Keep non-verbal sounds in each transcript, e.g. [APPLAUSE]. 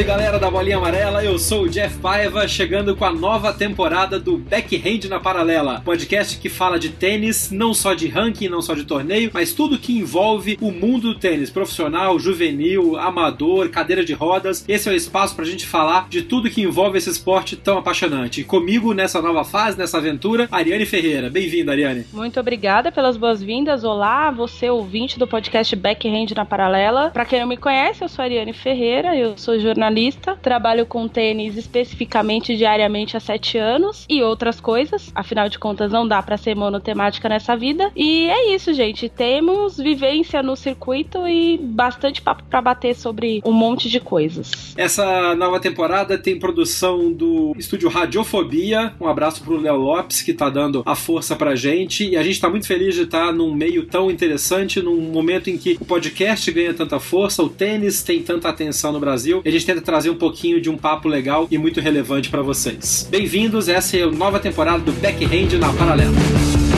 Salve galera da Bolinha Amarela, eu sou o Jeff Paiva, chegando com a nova temporada do Backhand na Paralela, podcast que fala de tênis, não só de ranking, não só de torneio, mas tudo que envolve o mundo do tênis, profissional, juvenil, amador, cadeira de rodas. Esse é o espaço pra gente falar de tudo que envolve esse esporte tão apaixonante. Comigo nessa nova fase, nessa aventura, Ariane Ferreira. Bem-vinda, Ariane. Muito obrigada pelas boas-vindas. Olá, você ouvinte do podcast Backhand na Paralela. Para quem não me conhece, eu sou Ariane Ferreira, eu sou jornalista jornalista, trabalho com tênis especificamente diariamente há sete anos e outras coisas. Afinal de contas, não dá para ser monotemática nessa vida. E é isso, gente. Temos vivência no circuito e bastante papo para bater sobre um monte de coisas. Essa nova temporada tem produção do estúdio Radiofobia. Um abraço pro Léo Lopes, que tá dando a força pra gente. E a gente tá muito feliz de estar num meio tão interessante, num momento em que o podcast ganha tanta força, o tênis tem tanta atenção no Brasil. A gente tenta trazer um pouquinho de um papo legal e muito relevante para vocês. Bem-vindos, essa é a nova temporada do Backhand na Paralela.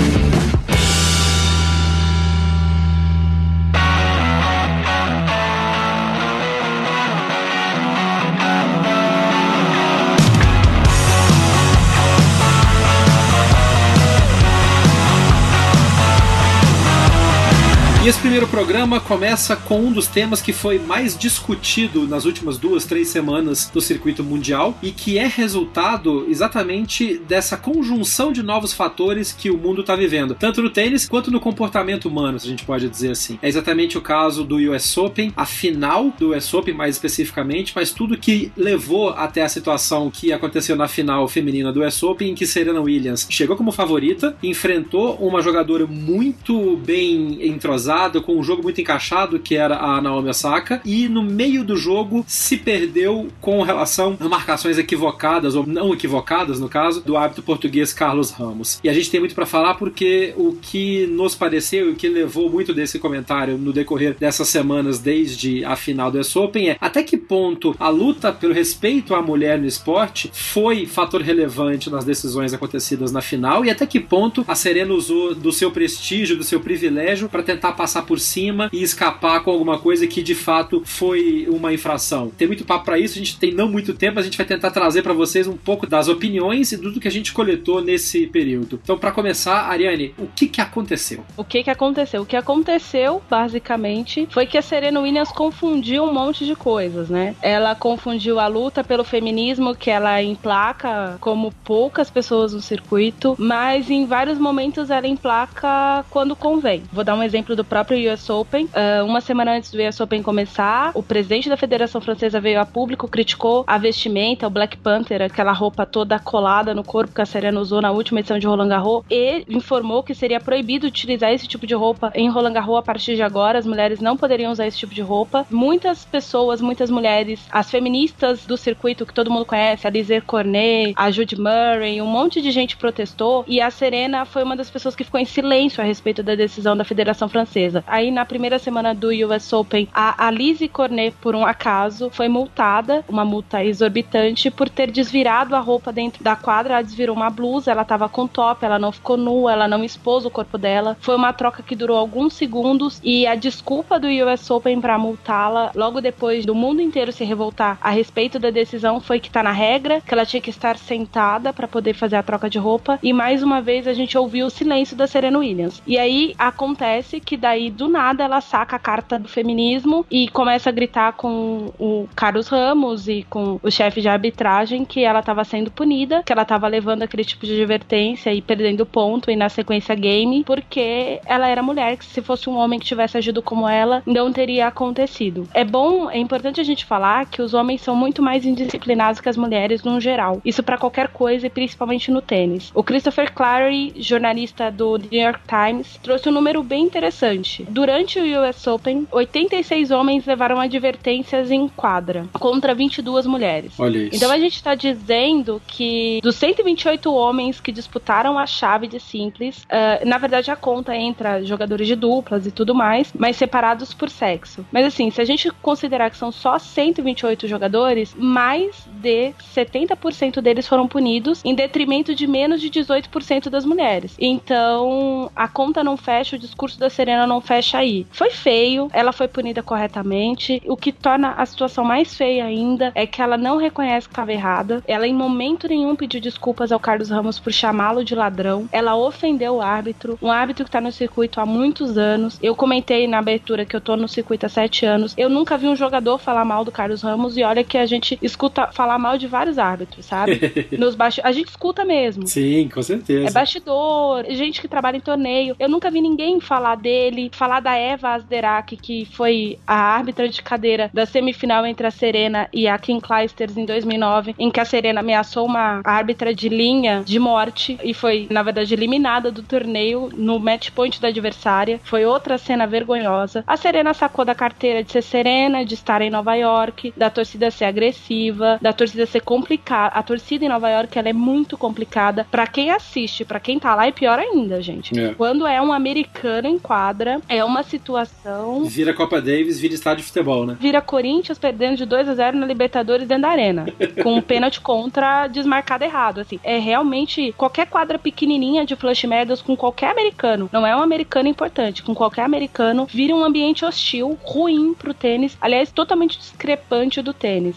E esse primeiro programa começa com um dos temas que foi mais discutido nas últimas duas, três semanas do circuito mundial e que é resultado exatamente dessa conjunção de novos fatores que o mundo está vivendo, tanto no tênis quanto no comportamento humano, se a gente pode dizer assim. É exatamente o caso do US Open, a final do US Open mais especificamente, mas tudo que levou até a situação que aconteceu na final feminina do US Open, em que Serena Williams chegou como favorita, enfrentou uma jogadora muito bem entrosada com um jogo muito encaixado, que era a Naomi Osaka, e no meio do jogo se perdeu com relação a marcações equivocadas, ou não equivocadas, no caso, do árbitro português Carlos Ramos. E a gente tem muito para falar porque o que nos pareceu e o que levou muito desse comentário no decorrer dessas semanas, desde a final do US Open, é até que ponto a luta pelo respeito à mulher no esporte foi fator relevante nas decisões acontecidas na final e até que ponto a Serena usou do seu prestígio, do seu privilégio para tentar passar por cima e escapar com alguma coisa que de fato foi uma infração. Tem muito papo para isso, a gente tem não muito tempo, a gente vai tentar trazer para vocês um pouco das opiniões e tudo que a gente coletou nesse período. Então, para começar, Ariane, o que que aconteceu? O que que aconteceu? O que aconteceu, basicamente, foi que a Serena Williams confundiu um monte de coisas, né? Ela confundiu a luta pelo feminismo que ela emplaca como poucas pessoas no circuito, mas em vários momentos ela emplaca quando convém. Vou dar um exemplo do próprio US Open. Uh, uma semana antes do US Open começar, o presidente da Federação Francesa veio a público, criticou a vestimenta, o Black Panther, aquela roupa toda colada no corpo que a Serena usou na última edição de Roland Garros, e informou que seria proibido utilizar esse tipo de roupa em Roland Garros a partir de agora. As mulheres não poderiam usar esse tipo de roupa. Muitas pessoas, muitas mulheres, as feministas do circuito que todo mundo conhece, a Lizzie Cornet, a Judy Murray, um monte de gente protestou e a Serena foi uma das pessoas que ficou em silêncio a respeito da decisão da Federação Francesa francesa. Aí na primeira semana do US Open, a Alice Cornet, por um acaso, foi multada, uma multa exorbitante, por ter desvirado a roupa dentro da quadra. Ela desvirou uma blusa, ela tava com top, ela não ficou nua, ela não expôs o corpo dela. Foi uma troca que durou alguns segundos e a desculpa do US Open para multá-la, logo depois do mundo inteiro se revoltar a respeito da decisão, foi que tá na regra, que ela tinha que estar sentada para poder fazer a troca de roupa. E mais uma vez a gente ouviu o silêncio da Serena Williams. E aí acontece que daí daí, do nada, ela saca a carta do feminismo e começa a gritar com o Carlos Ramos e com o chefe de arbitragem que ela estava sendo punida, que ela estava levando aquele tipo de advertência e perdendo ponto e na sequência game, porque ela era mulher, que se fosse um homem que tivesse agido como ela, não teria acontecido. É bom, é importante a gente falar que os homens são muito mais indisciplinados que as mulheres no geral. Isso para qualquer coisa e principalmente no tênis. O Christopher Clary, jornalista do New York Times, trouxe um número bem interessante. Durante o US Open, 86 homens levaram advertências em quadra contra 22 mulheres. Olha isso. Então a gente está dizendo que dos 128 homens que disputaram a chave de simples, uh, na verdade a conta entra jogadores de duplas e tudo mais, mas separados por sexo. Mas assim, se a gente considerar que são só 128 jogadores, mais de 70% deles foram punidos, em detrimento de menos de 18% das mulheres. Então a conta não fecha, o discurso da Serena não fecha aí. Foi feio, ela foi punida corretamente. O que torna a situação mais feia ainda é que ela não reconhece que estava errada. Ela em momento nenhum pediu desculpas ao Carlos Ramos por chamá-lo de ladrão. Ela ofendeu o árbitro, um árbitro que está no circuito há muitos anos. Eu comentei na abertura que eu tô no circuito há sete anos. Eu nunca vi um jogador falar mal do Carlos Ramos e olha que a gente escuta falar mal de vários árbitros, sabe? [LAUGHS] Nos baixo... A gente escuta mesmo. Sim, com certeza. É bastidor, gente que trabalha em torneio. Eu nunca vi ninguém falar dele, falar da Eva Asderak, que foi a árbitra de cadeira da semifinal entre a Serena e a Kim Clijsters em 2009, em que a Serena ameaçou uma árbitra de linha de morte e foi, na verdade, eliminada do torneio no match point da adversária. Foi outra cena vergonhosa. A Serena sacou da carteira de ser serena, de estar em Nova York, da torcida ser agressiva, da torcida ser complicada. A torcida em Nova York ela é muito complicada para quem assiste, para quem tá lá é pior ainda, gente. É. Quando é um americano em quadra, é uma situação Vira Copa Davis, vira estádio de futebol, né? vira Corinthians perdendo de 2 a 0 na Libertadores dentro da arena, [LAUGHS] com um pênalti contra desmarcado errado, assim. É realmente qualquer quadra pequenininha de flush medals com qualquer americano, não é um americano importante, com qualquer americano, vira um ambiente hostil, ruim pro tênis, aliás, totalmente discrepante do tênis.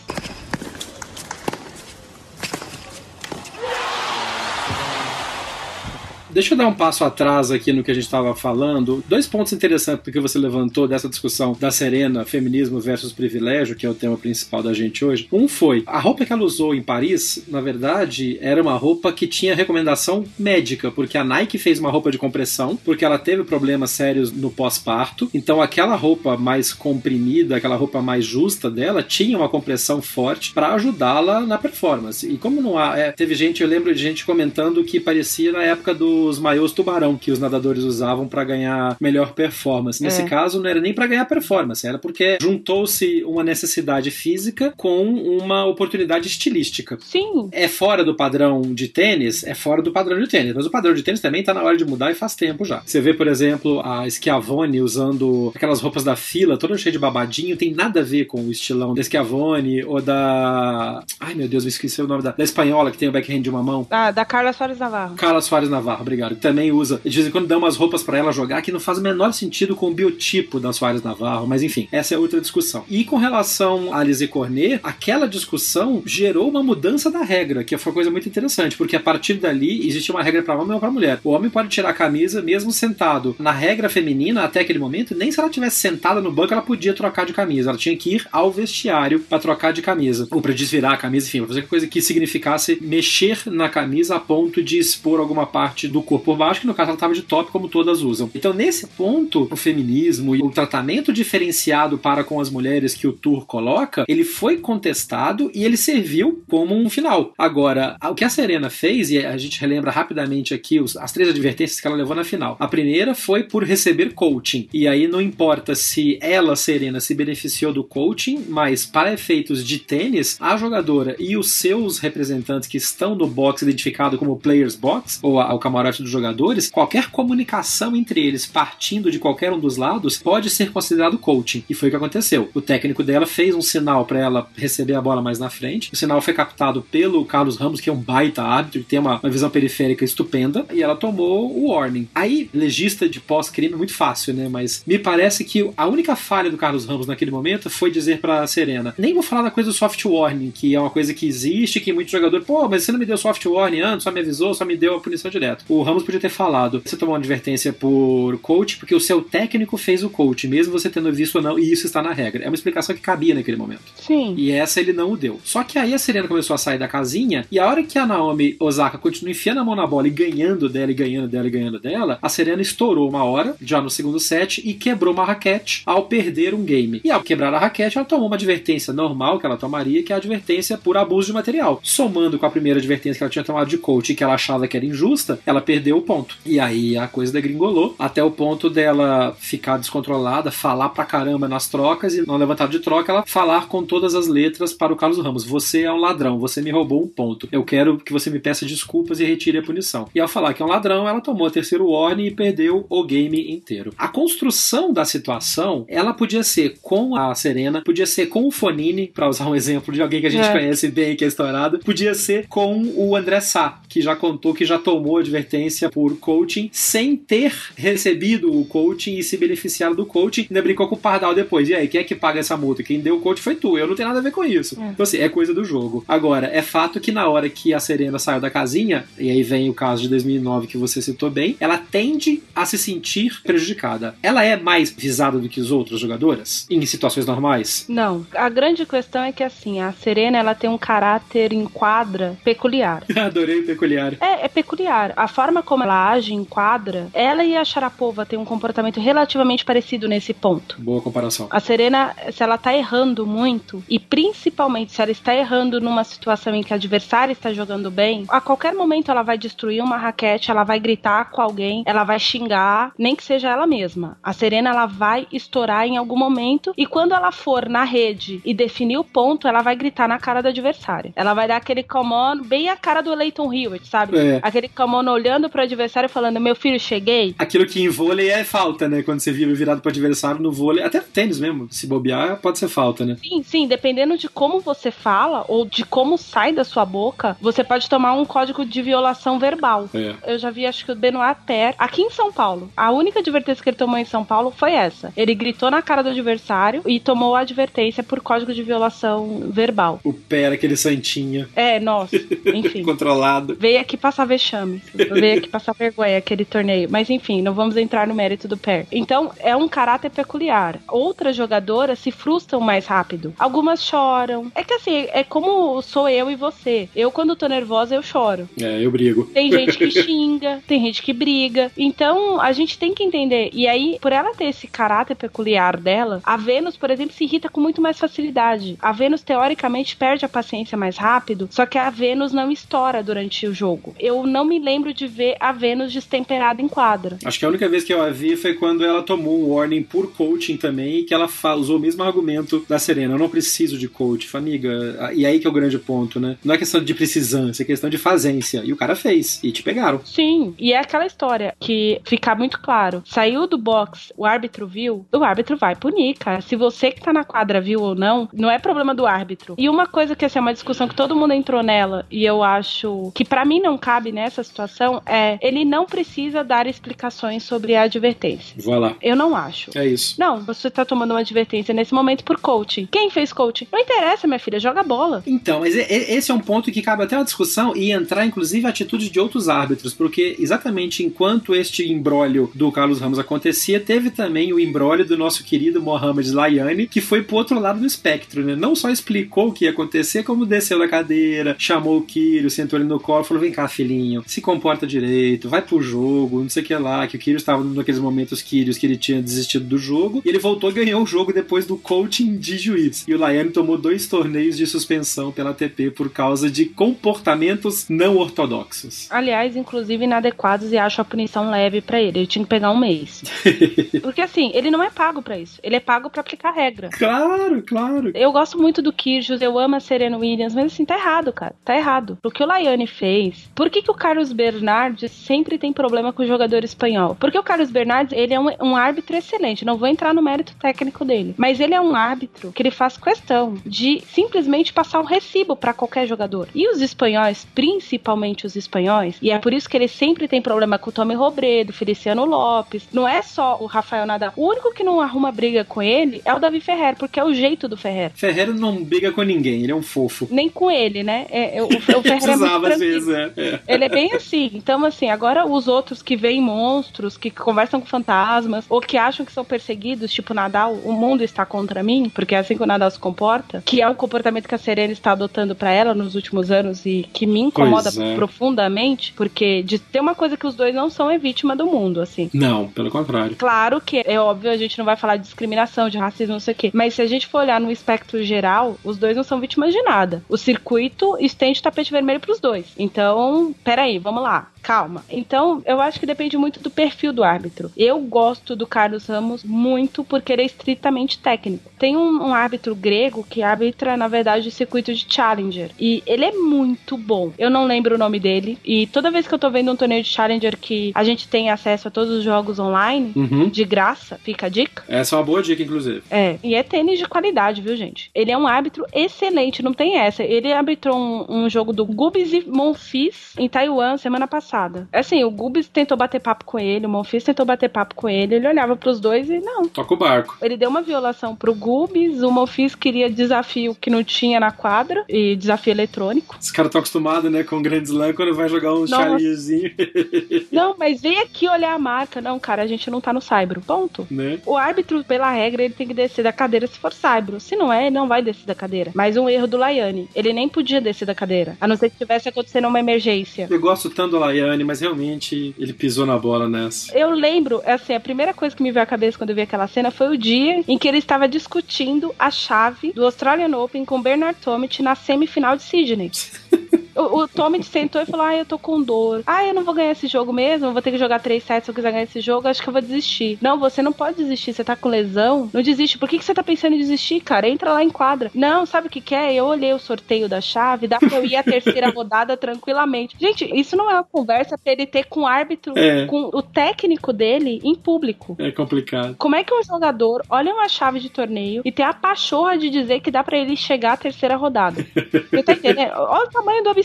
Deixa eu dar um passo atrás aqui no que a gente estava falando. Dois pontos interessantes que você levantou dessa discussão da Serena, feminismo versus privilégio, que é o tema principal da gente hoje. Um foi a roupa que ela usou em Paris, na verdade, era uma roupa que tinha recomendação médica, porque a Nike fez uma roupa de compressão, porque ela teve problemas sérios no pós-parto. Então, aquela roupa mais comprimida, aquela roupa mais justa dela, tinha uma compressão forte para ajudá-la na performance. E como não há. é, teve gente, eu lembro de gente comentando que parecia na época dos maiôs tubarão que os nadadores usavam para ganhar melhor performance. Nesse É. caso, não era nem para ganhar performance, era porque juntou-se uma necessidade física com uma oportunidade estilística. Sim, É fora do padrão de tênis? É fora do padrão de tênis. Mas o padrão de tênis também tá na hora de mudar e faz tempo já. Você vê, por exemplo, a Schiavone usando aquelas roupas da fila, toda cheia de babadinho, tem nada a ver com o estilão da Schiavone ou da. Ai meu Deus, me esqueci o nome da, da espanhola que tem o backhand de uma mão. da, da Carla Soares Navarro. Carla Soares Navarro, Que também usa. De vez em quando dá umas roupas pra ela jogar que não faz o menor sentido com o biotipo da Soares Navarro, mas enfim, essa é outra discussão. E com relação a Alizé Cornet, aquela discussão gerou uma mudança da regra, que foi uma coisa muito interessante, porque a partir dali existe uma regra pra homem ou pra mulher. O homem pode tirar a camisa mesmo sentado. Na regra feminina, até aquele momento, nem se ela tivesse sentada no banco, ela podia trocar de camisa. Ela tinha que ir ao vestiário pra trocar de camisa, ou pra desvirar a camisa, enfim, pra fazer coisa que significasse mexer na camisa a ponto de expor alguma parte do corpo por baixo, que no caso ela estava de top, como todas usam. Então, nesse ponto, o feminismo e o tratamento diferenciado para com as mulheres que o Tour coloca, ele foi contestado e ele serviu como um final. Agora, o que a Serena fez, e a gente relembra rapidamente aqui os- as três advertências que ela levou na final. A primeira foi por receber coaching. E aí não importa se ela, Serena, se beneficiou do coaching, mas para efeitos de tênis, a jogadora e os seus representantes que estão no box identificado como Players Box, ou a- o camarote dos jogadores, qualquer comunicação entre eles partindo de qualquer um dos lados pode ser considerado coaching. E foi o que aconteceu. O técnico dela fez um sinal para ela receber a bola mais na frente. O sinal foi captado pelo Carlos Ramos, que é um baita árbitro, que tem uma, uma visão periférica estupenda, e ela tomou o warning. Aí, legista de pós-crime é muito fácil, né? Mas me parece que a única falha do Carlos Ramos naquele momento foi dizer pra Serena: nem vou falar da coisa do soft warning, que é uma coisa que existe, que muito jogador, pô, mas você não me deu soft warning antes, só me avisou, só me deu a punição direto. O o Ramos podia ter falado: você tomou uma advertência por coach porque o seu técnico fez o coach, mesmo você tendo visto ou não, e isso está na regra. É uma explicação que cabia naquele momento. Sim. E essa ele não o deu. Só que aí a Serena começou a sair da casinha, e a hora que a Naomi Osaka continua enfiando a mão na bola e ganhando dela, e ganhando dela, e ganhando dela, a Serena estourou uma hora, já no segundo set, e quebrou uma raquete ao perder um game. E ao quebrar a raquete, ela tomou uma advertência normal que ela tomaria, que é a advertência por abuso de material. Somando com a primeira advertência que ela tinha tomado de coach e que ela achava que era injusta, ela perdeu o ponto. E aí a coisa degringolou até o ponto dela ficar descontrolada, falar pra caramba nas trocas e não levantar de troca, ela falar com todas as letras para o Carlos Ramos: Você é um ladrão, você me roubou um ponto. Eu quero que você me peça desculpas e retire a punição. E ao falar que é um ladrão, ela tomou a terceiro warning e perdeu o game inteiro. A construção da situação, ela podia ser com a Serena, podia ser com o Fonini, para usar um exemplo de alguém que a gente É. conhece bem, que é estourado, podia ser com o André Sá, que já contou que já tomou advertência por coaching sem ter recebido o coaching e se beneficiado do coaching, ainda brincou com o Pardal depois. E aí, quem é que paga essa multa? Quem deu o coach foi tu, eu não tenho nada a ver com isso. É. Então, assim, é coisa do jogo. Agora, é fato que na hora que a Serena saiu da casinha, e aí vem o caso de 2009 que você citou bem, ela tende a se sentir prejudicada. Ela é mais visada do que as outras jogadoras em situações normais? Não. A grande questão é que, assim, a Serena, ela tem um caráter em quadra peculiar. [LAUGHS] Adorei peculiar. É, é peculiar. A forma como ela age em quadra, ela e a Sharapova têm um comportamento relativamente parecido nesse ponto. Boa comparação. A Serena, se ela tá errando muito, e principalmente se ela está errando numa situação em que a adversária está jogando bem, a qualquer momento ela vai destruir uma raquete, ela vai gritar com alguém, ela vai xingar, nem que seja ela mesma. A Serena, ela vai estourar em algum momento, e quando ela for na rede e definir o ponto, ela vai gritar na cara do adversário. Ela vai dar aquele come on, bem a cara do Leighton Hewitt, sabe? É. Aquele come on olhando pro adversário falando, meu filho, cheguei. Aquilo que em vôlei é falta, né? Quando você vira virado pro adversário no vôlei, até no tênis mesmo, se bobear, pode ser falta, né? Sim, sim, dependendo de como você fala ou de como sai da sua boca, você pode tomar um código de violação verbal. É. Eu já vi, acho que o Benoit Per, aqui em São Paulo. A única advertência que ele tomou em São Paulo foi essa. Ele gritou na cara do adversário e tomou a advertência por código de violação verbal. O pé era aquele santinho É, nossa, [LAUGHS] enfim. controlado. Veio aqui passar vexame. [LAUGHS] Aqui passar vergonha aquele torneio. Mas enfim, não vamos entrar no mérito do Per. Então, é um caráter peculiar. Outras jogadoras se frustram mais rápido. Algumas choram. É que assim, é como sou eu e você. Eu, quando tô nervosa, eu choro. É, eu brigo. Tem gente que [LAUGHS] xinga, tem gente que briga. Então, a gente tem que entender. E aí, por ela ter esse caráter peculiar dela, a Vênus, por exemplo, se irrita com muito mais facilidade. A Vênus, teoricamente, perde a paciência mais rápido, só que a Vênus não estoura durante o jogo. Eu não me lembro de ver a Vênus destemperada em quadra. Acho que a única vez que eu a vi foi quando ela tomou um warning por coaching também, e que ela usou o mesmo argumento da Serena. Eu não preciso de coach, amiga. E aí que é o grande ponto, né? Não é questão de precisância, é questão de fazência. E o cara fez, e te pegaram. Sim, e é aquela história que fica muito claro. Saiu do box, o árbitro viu, o árbitro vai punir, cara. Se você que tá na quadra viu ou não, não é problema do árbitro. E uma coisa que assim, é uma discussão que todo mundo entrou nela, e eu acho que pra mim não cabe nessa situação, é ele não precisa dar explicações sobre a advertência. Vou lá. Eu não acho. É isso. Não, você tá tomando uma advertência nesse momento por coaching. Quem fez coaching? Não interessa, minha filha, joga bola. Então, mas esse é um ponto que cabe até uma discussão e entrar, inclusive, a atitude de outros árbitros, porque exatamente enquanto este imbróglio do Carlos Ramos acontecia, teve também o imbróglio do nosso querido Mohamed Layani, que foi pro outro lado do espectro, né? Não só explicou o que ia acontecer, como desceu da cadeira, chamou o Kyrgios, sentou ele no colo, falou: vem cá, filhinho, se comporta direito, vai pro jogo, não sei o que lá, que o Kyrgios estava naqueles momentos Kyrgios que ele tinha desistido do jogo, e ele voltou e ganhou o jogo depois do coaching de juiz. E o Layani tomou dois torneios de suspensão pela ATP por causa de comportamentos não ortodoxos. Aliás, inclusive inadequados e acho a punição leve pra ele. Ele tinha que pegar um mês. [LAUGHS] Porque assim, ele não é pago pra isso. Ele é pago pra aplicar regra. Claro, claro. Eu gosto muito do Kyrgios, eu amo a Serena Williams, mas assim, tá errado, cara. Tá errado. O que o Laiane fez. Por que, que o Carlos Bernardes sempre tem problema com o jogador espanhol? Porque o Carlos Bernardes, ele é um, um árbitro excelente. Não vou entrar no mérito técnico dele. Mas ele é um árbitro que ele faz questão de simplesmente passar um recibo pra qualquer jogador. E os espanhóis, principalmente os espanhóis, e é por isso que ele sempre tem problema com o Tommy Robredo, Feliciano Lopes. Não é só o Rafael Nadal. O único que não arruma briga com ele é o Davi Ferrer, porque é o jeito do Ferrer. Ferreira não briga com ninguém, ele é um fofo. Nem com ele, né? É, é, o, o Ferrer é muito às vezes, é. é. Ele é bem assim. Então, assim, agora os outros que veem monstros, que conversam com fantasmas, ou que acham que são perseguidos, tipo Nadal, o mundo está contra mim, porque é assim que o Nadal se comporta, que é um comportamento que a Serena está adotando para ela nos últimos anos e que me incomoda é. profundamente, porque de ter uma coisa que os dois não são é vítima do mundo, assim. Não, pelo contrário. Claro que é óbvio, a gente não vai falar de discriminação, de racismo, não sei o quê, mas se a gente for olhar no espectro geral, os dois não são vítimas de nada. O circuito estende tapete vermelho pros dois. Então, peraí, vamos lá calma. Então, eu acho que depende muito do perfil do árbitro. Eu gosto do Carlos Ramos muito porque ele é estritamente técnico. Tem um, um árbitro grego que arbitra, na verdade, o circuito de Challenger. E ele é muito bom. Eu não lembro o nome dele. E toda vez que eu tô vendo um torneio de Challenger que a gente tem acesso a todos os jogos online, uhum. de graça, fica a dica. Essa é uma boa dica, inclusive. É. E é tênis de qualidade, viu, gente? Ele é um árbitro excelente, não tem essa. Ele arbitrou um, um jogo do Gubis e Monfils em Taiwan semana passada passada. Assim, o Gubis tentou bater papo com ele, o Monfils tentou bater papo com ele, ele olhava pros dois e não. Toca o barco. Ele deu uma violação pro Gubis, o Monfils queria desafio que não tinha na quadra, e desafio eletrônico. Os caras estão acostumados, né, com o Grand Slam quando vai jogar um challengerzinho. [LAUGHS] não, mas vem aqui olhar a marca. Não, cara, a gente não tá no Saibro. Ponto. Né? O árbitro, pela regra, ele tem que descer da cadeira se for Saibro. Se não é, ele não vai descer da cadeira. Mas um erro do Laiane. Ele nem podia descer da cadeira. A não ser que tivesse acontecendo uma emergência. Eu gosto tanto do Laiane mas realmente ele pisou na bola nessa. Eu lembro, assim, a primeira coisa que me veio à cabeça quando eu vi aquela cena foi o dia em que ele estava discutindo a chave do Australian Open com Bernard Tomic na semifinal de Sydney. [LAUGHS] O, o Tommy [LAUGHS] sentou e falou: Ah, eu tô com dor. Ah, eu não vou ganhar esse jogo mesmo. Eu vou ter que jogar 3 sets se eu quiser ganhar esse jogo. Acho que eu vou desistir. Não, você não pode desistir. Você tá com lesão. Não desiste. Por que, que você tá pensando em desistir, cara? Entra lá em quadra. Não, sabe o que, que é? Eu olhei o sorteio da chave. Dá pra eu ir a terceira [LAUGHS] rodada tranquilamente. Gente, isso não é uma conversa pra ele ter com o árbitro, é. com o técnico dele em público. É complicado. Como é que um jogador olha uma chave de torneio e tem a pachorra de dizer que dá para ele chegar à terceira rodada? Você tá entendendo? Olha o tamanho do absurdo.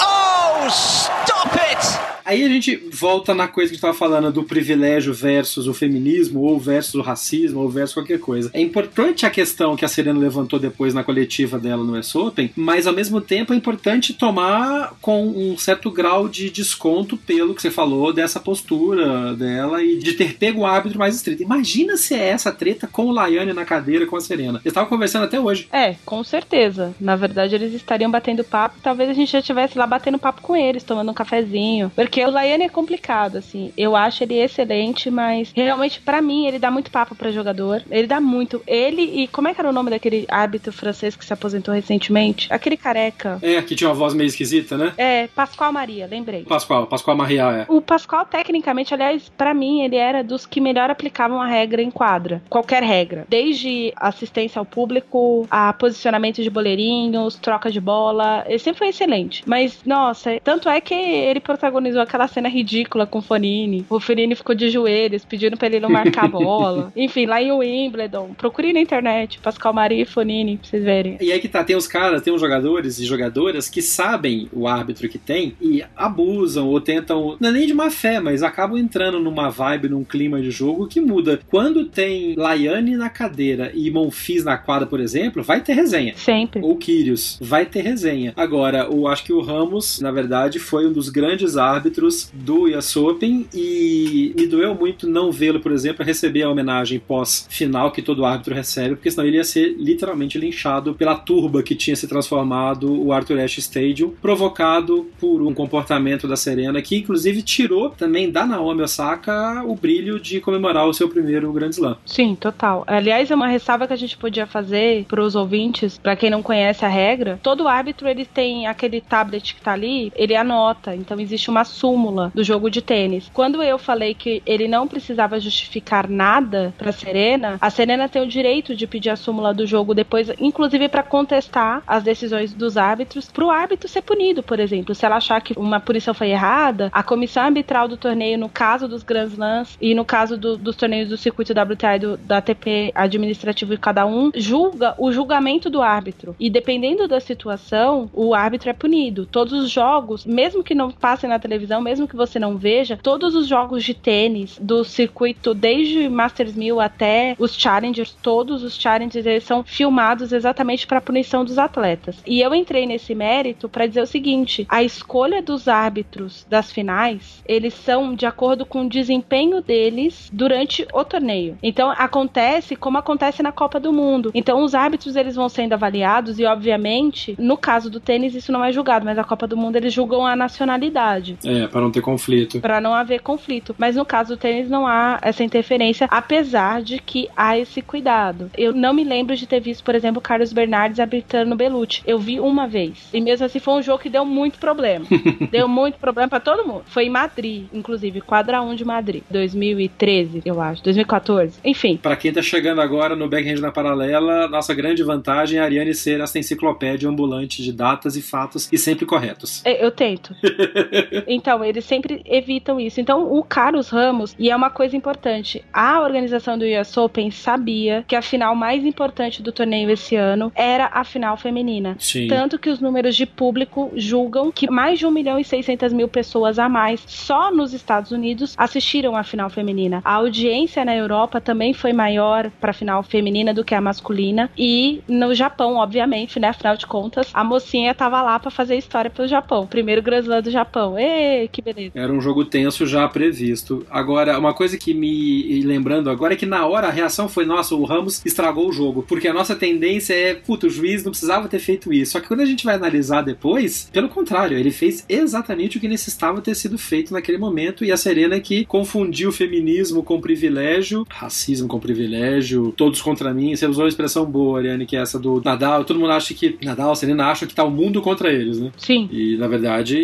Oh, stop it! Aí a gente volta na coisa que a gente tava falando do privilégio versus o feminismo, ou versus o racismo, ou versus qualquer coisa. É importante a questão que a Serena levantou depois na coletiva dela no US Open, mas ao mesmo tempo é importante tomar com um certo grau de desconto pelo que você falou dessa postura dela e de ter pego o árbitro mais estrito. Imagina se é essa treta com o Laiane na cadeira com a Serena. Eles estavam conversando até hoje. É, com certeza. Na verdade, eles estariam batendo papo. Talvez a gente já estivesse lá batendo papo com eles, tomando um cafezinho. Porque o Laiane é complicado, assim. Eu acho ele excelente, mas realmente, para mim, ele dá muito papo para jogador. Ele dá muito. Ele e. Como é que era o nome daquele árbitro francês que se aposentou recentemente? Aquele careca. É, que tinha uma voz meio esquisita, né? É, Pascoal Maria, lembrei. Pascoal, Pascoal Maria, é. O Pascoal, tecnicamente, aliás, para mim, ele era dos que melhor aplicavam a regra em quadra. Qualquer regra. Desde assistência ao público, a posicionamento de boleirinhos, troca de bola. Ele sempre foi excelente. Mas, nossa, tanto é que ele protagonizou aquela cena ridícula com o Fonini. O Fonini ficou de joelhos pedindo pra ele não marcar a bola. [LAUGHS] Enfim, lá em Wimbledon. Procure na internet, Pascal Maria e Fonini, pra vocês verem. E aí que tá, tem os caras, tem os jogadores e jogadoras que sabem o árbitro que tem e abusam ou tentam, não é nem de má fé, mas acabam entrando numa vibe, num clima de jogo que muda. Quando tem Laiane na cadeira e Monfils na quadra, por exemplo, vai ter resenha. Sempre. Ou Kyrios, vai ter resenha. Agora, eu acho que o Ramos, na verdade, foi um dos grandes árbitros do US Open e me doeu muito não vê-lo, por exemplo, receber a homenagem pós-final que todo árbitro recebe, porque senão ele ia ser literalmente linchado pela turba que tinha se transformado o Arthur Ashe Stadium, provocado por um comportamento da Serena que inclusive tirou também da Naomi Osaka o brilho de comemorar o seu primeiro Grand Slam. Sim, total. Aliás, é uma ressalva que a gente podia fazer para os ouvintes, para quem não conhece a regra, todo árbitro ele tem aquele tablet que tá ali, ele anota, então existe uma súmula do jogo de tênis. Quando eu falei que ele não precisava justificar nada para Serena, a Serena tem o direito de pedir a súmula do jogo depois, inclusive para contestar as decisões dos árbitros, para o árbitro ser punido, por exemplo. Se ela achar que uma punição foi errada, a comissão arbitral do torneio, no caso dos Grand Slams e no caso do, dos torneios do circuito WTA e do, da ATP administrativo de cada um, julga o julgamento do árbitro. E dependendo da situação, o árbitro é punido. Todos os jogos, mesmo que não passem na televisão, televisão, mesmo que você não veja, todos os jogos de tênis do circuito, desde Masters 1000 até os Challengers, todos os Challengers eles são filmados exatamente para punição dos atletas. E eu entrei nesse mérito para dizer o seguinte: a escolha dos árbitros das finais, eles são de acordo com o desempenho deles durante o torneio. Então acontece como acontece na Copa do Mundo. Então os árbitros eles vão sendo avaliados e obviamente, no caso do tênis isso não é julgado, mas a Copa do Mundo eles julgam a nacionalidade. É, para não ter conflito. Para não haver conflito. Mas no caso do tênis não há essa interferência, apesar de que há esse cuidado. Eu não me lembro de ter visto, por exemplo, Carlos Bernardes arbitrando Belucci. Eu vi uma vez. E mesmo assim foi um jogo que deu muito problema. [LAUGHS] deu muito problema para todo mundo. Foi em Madrid, inclusive, quadra 1 de Madrid, 2013, eu acho, 2014. Enfim. Para quem tá chegando agora no backhand na paralela, nossa grande vantagem é a Ariane ser essa enciclopédia ambulante de datas e fatos e sempre corretos. Eu, eu tento. [LAUGHS] então, eles sempre evitam isso. Então, o Carlos Ramos, e é uma coisa importante, a organização do US Open sabia que a final mais importante do torneio esse ano era a final feminina. Sim. Tanto que os números de público julgam que mais de 1 milhão e 600 mil pessoas a mais só nos Estados Unidos assistiram à final feminina. A audiência na Europa também foi maior para a final feminina do que a masculina. E no Japão, obviamente, né? Afinal de contas, a mocinha tava lá para fazer história pelo Japão. Primeiro Grand Slam do Japão. Ê, que beleza. Era um jogo tenso já previsto. Agora, uma coisa que me lembrando agora é que na hora a reação foi: nossa, o Ramos estragou o jogo. Porque a nossa tendência é, puta, o juiz não precisava ter feito isso. Só que quando a gente vai analisar depois, pelo contrário, ele fez exatamente o que necessitava ter sido feito naquele momento. E a Serena que confundiu feminismo com privilégio, racismo com privilégio, todos contra mim. Você usou uma expressão boa, Ariane, que é essa do Nadal. Todo mundo acha que Nadal, Serena acham que tá o mundo contra eles, né? Sim. E na verdade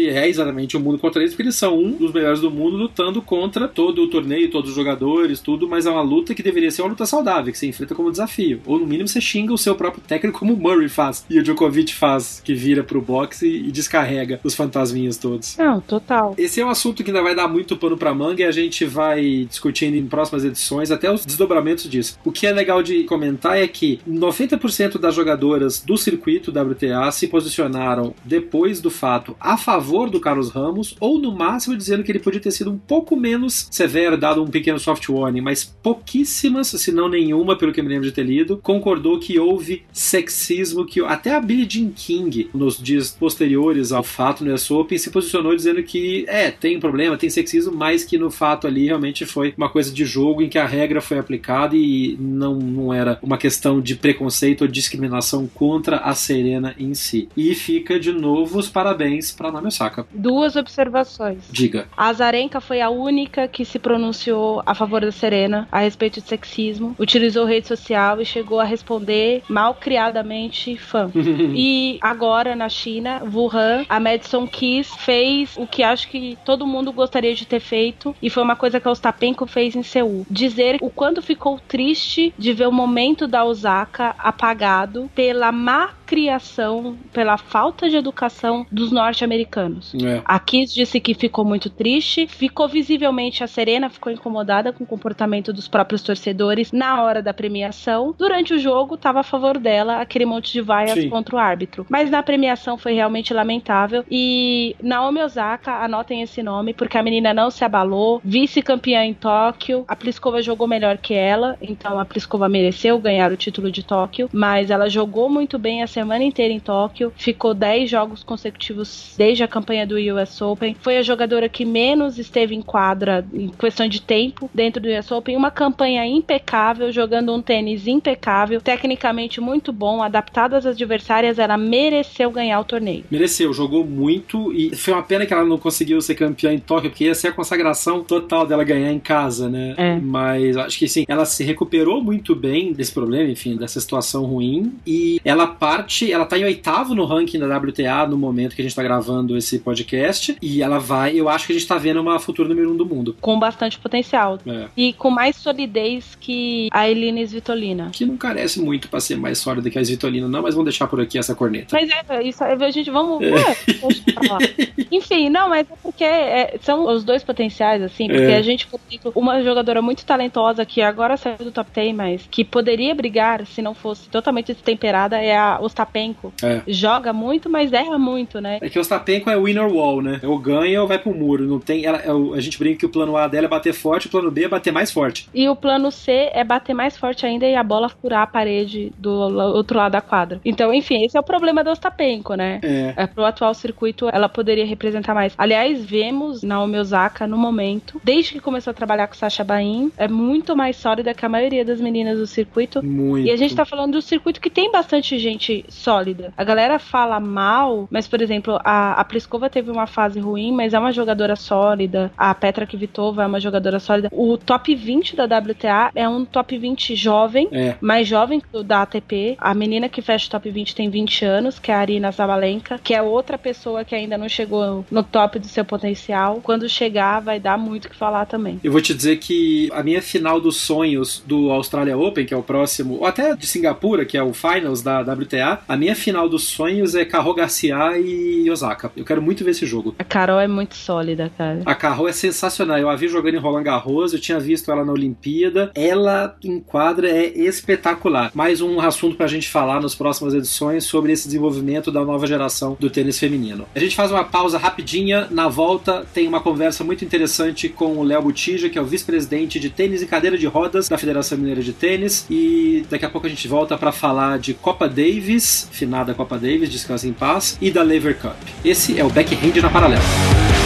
é exatamente o mundo contra eles, porque eles são um dos melhores do mundo lutando contra todo o torneio, todos os jogadores, tudo, mas é uma luta que deveria ser uma luta saudável, que você enfrenta como desafio. Ou no mínimo você xinga o seu próprio técnico, como o Murray faz e o Djokovic faz, que vira pro boxe e, e descarrega os fantasminhas todos. Não, total. Esse é um assunto que ainda vai dar muito pano pra manga e a gente vai discutindo em próximas edições até os desdobramentos disso. O que é legal de comentar é que 90% das jogadoras do circuito WTA se posicionaram depois do fato a favor do Carlos Ramos, ou no máximo dizendo que ele podia ter sido um pouco menos severo, dado um pequeno soft warning, mas pouquíssimas, se não nenhuma, pelo que me lembro de ter lido, concordou que houve sexismo, que até a Billie Jean King, nos dias posteriores ao fato no US Open, se posicionou dizendo que é, tem problema, tem sexismo, mas que no fato ali realmente foi uma coisa de jogo em que a regra foi aplicada e não, não era uma questão de preconceito ou discriminação contra a Serena em si. E fica de novo os parabéns para Naomi Osaka. Duas observações. Diga. A Azarenka foi a única que se pronunciou a favor da Serena a respeito de sexismo, utilizou rede social e chegou a responder mal criadamente fã. [LAUGHS] e agora na China, Wuhan, a Madison Keys fez o que acho que todo mundo gostaria de ter feito e foi uma coisa que a Ostapenko fez em Seul. Dizer o quanto ficou triste de ver o momento da Osaka apagado pela má criação, pela falta de educação dos norte-americanos. É. A Kiss disse que ficou muito triste, ficou visivelmente a Serena ficou incomodada com o comportamento dos próprios torcedores na hora da premiação. Durante o jogo estava a favor dela aquele monte de vaias Sim. contra o árbitro, mas na premiação foi realmente lamentável e Naomi Osaka, anotem esse nome porque a menina não se abalou, vice-campeã em Tóquio, a Pliskova jogou melhor que ela, então a Pliskova mereceu ganhar o título de Tóquio, mas ela jogou muito bem a semana inteira em Tóquio, ficou 10 jogos consecutivos desde a campanha do US Open, foi a jogadora que menos esteve em quadra em questão de tempo dentro do US Open, uma campanha impecável, jogando um tênis impecável, tecnicamente muito bom, adaptado às adversárias, ela mereceu ganhar o torneio. Mereceu, jogou muito e foi uma pena que ela não conseguiu ser campeã em Tóquio, porque ia ser a consagração total dela ganhar em casa, né? É. Mas acho que sim, ela se recuperou muito bem desse problema, enfim, dessa situação ruim. E ela parte, ela tá em oitavo no ranking da WTA no momento que a gente tá gravando esse podcast. E ela vai, eu acho que a gente tá vendo uma futura número um do mundo. Com bastante potencial. É. E com mais solidez que a Eline Svitolina. Que não carece muito pra ser mais sólida que a Svitolina, não, mas vamos deixar por aqui essa corneta. Mas é, isso, a gente vamos. É. [LAUGHS] Enfim, não, mas é porque é, são os dois potenciais, assim, porque É. a gente, por exemplo, uma jogadora muito talentosa que agora saiu do top 10, mas que poderia brigar se não fosse totalmente destemperada é a Ostapenko. É. Joga muito, mas erra muito, né? É que o Ostapenko é winner wall, né? Ou ganha ou vai pro muro. Não tem, ela, é a gente brinca que o plano A dela é bater forte, o plano B é bater mais forte. E o plano C é bater mais forte ainda e a bola furar a parede do outro lado da quadra. Então, enfim, esse é o problema do Ostapenko, né? É. é pro atual circuito, ela poderia representar mais. Aliás, vemos Naomi Osaka no momento, desde que começou a trabalhar com Sasha Bain, é muito mais sólida que a maioria das meninas do circuito. Muito. E a gente tá falando do circuito que tem bastante gente sólida. A galera fala mal, mas, por exemplo, a, a Pliskova teve uma fase ruim, mas é uma jogadora sólida. A Petra Kvitova é uma jogadora sólida. O top 20 da WTA é um top 20 jovem, é. mais jovem que o da ATP. A menina que fecha o top 20 tem 20 anos, que é a Arina Zabalenka, que é outra pessoa que ainda não chegou no top do seu potencial. Quando chegar, vai dar muito o que falar também. Eu vou te dizer que a minha final dos sonhos do Australia Open, que é o próximo, ou até de Singapura, que é o Finals da WTA, a minha final dos sonhos é Carro Garcia e Osaka. Eu quero muito ver esse jogo. A Carol é muito sólida, cara. A Carol é sensacional. Eu a vi jogando em Roland Garros, eu tinha visto ela na Olimpíada. Ela em quadra é espetacular. Mais um assunto pra gente falar nas próximas edições sobre esse desenvolvimento da nova geração do tênis feminino. A gente faz uma pausa rapidinha, na volta tem uma conversa muito interessante com o Léo Botija, que é o vice-presidente de tênis e cadeira de rodas da Federação Mineira de Tênis, e daqui a pouco a gente volta para falar de Copa Davis, finada Copa Davis, descansa em paz, e da Lever Cup. Esse é o Backhand na Paralela.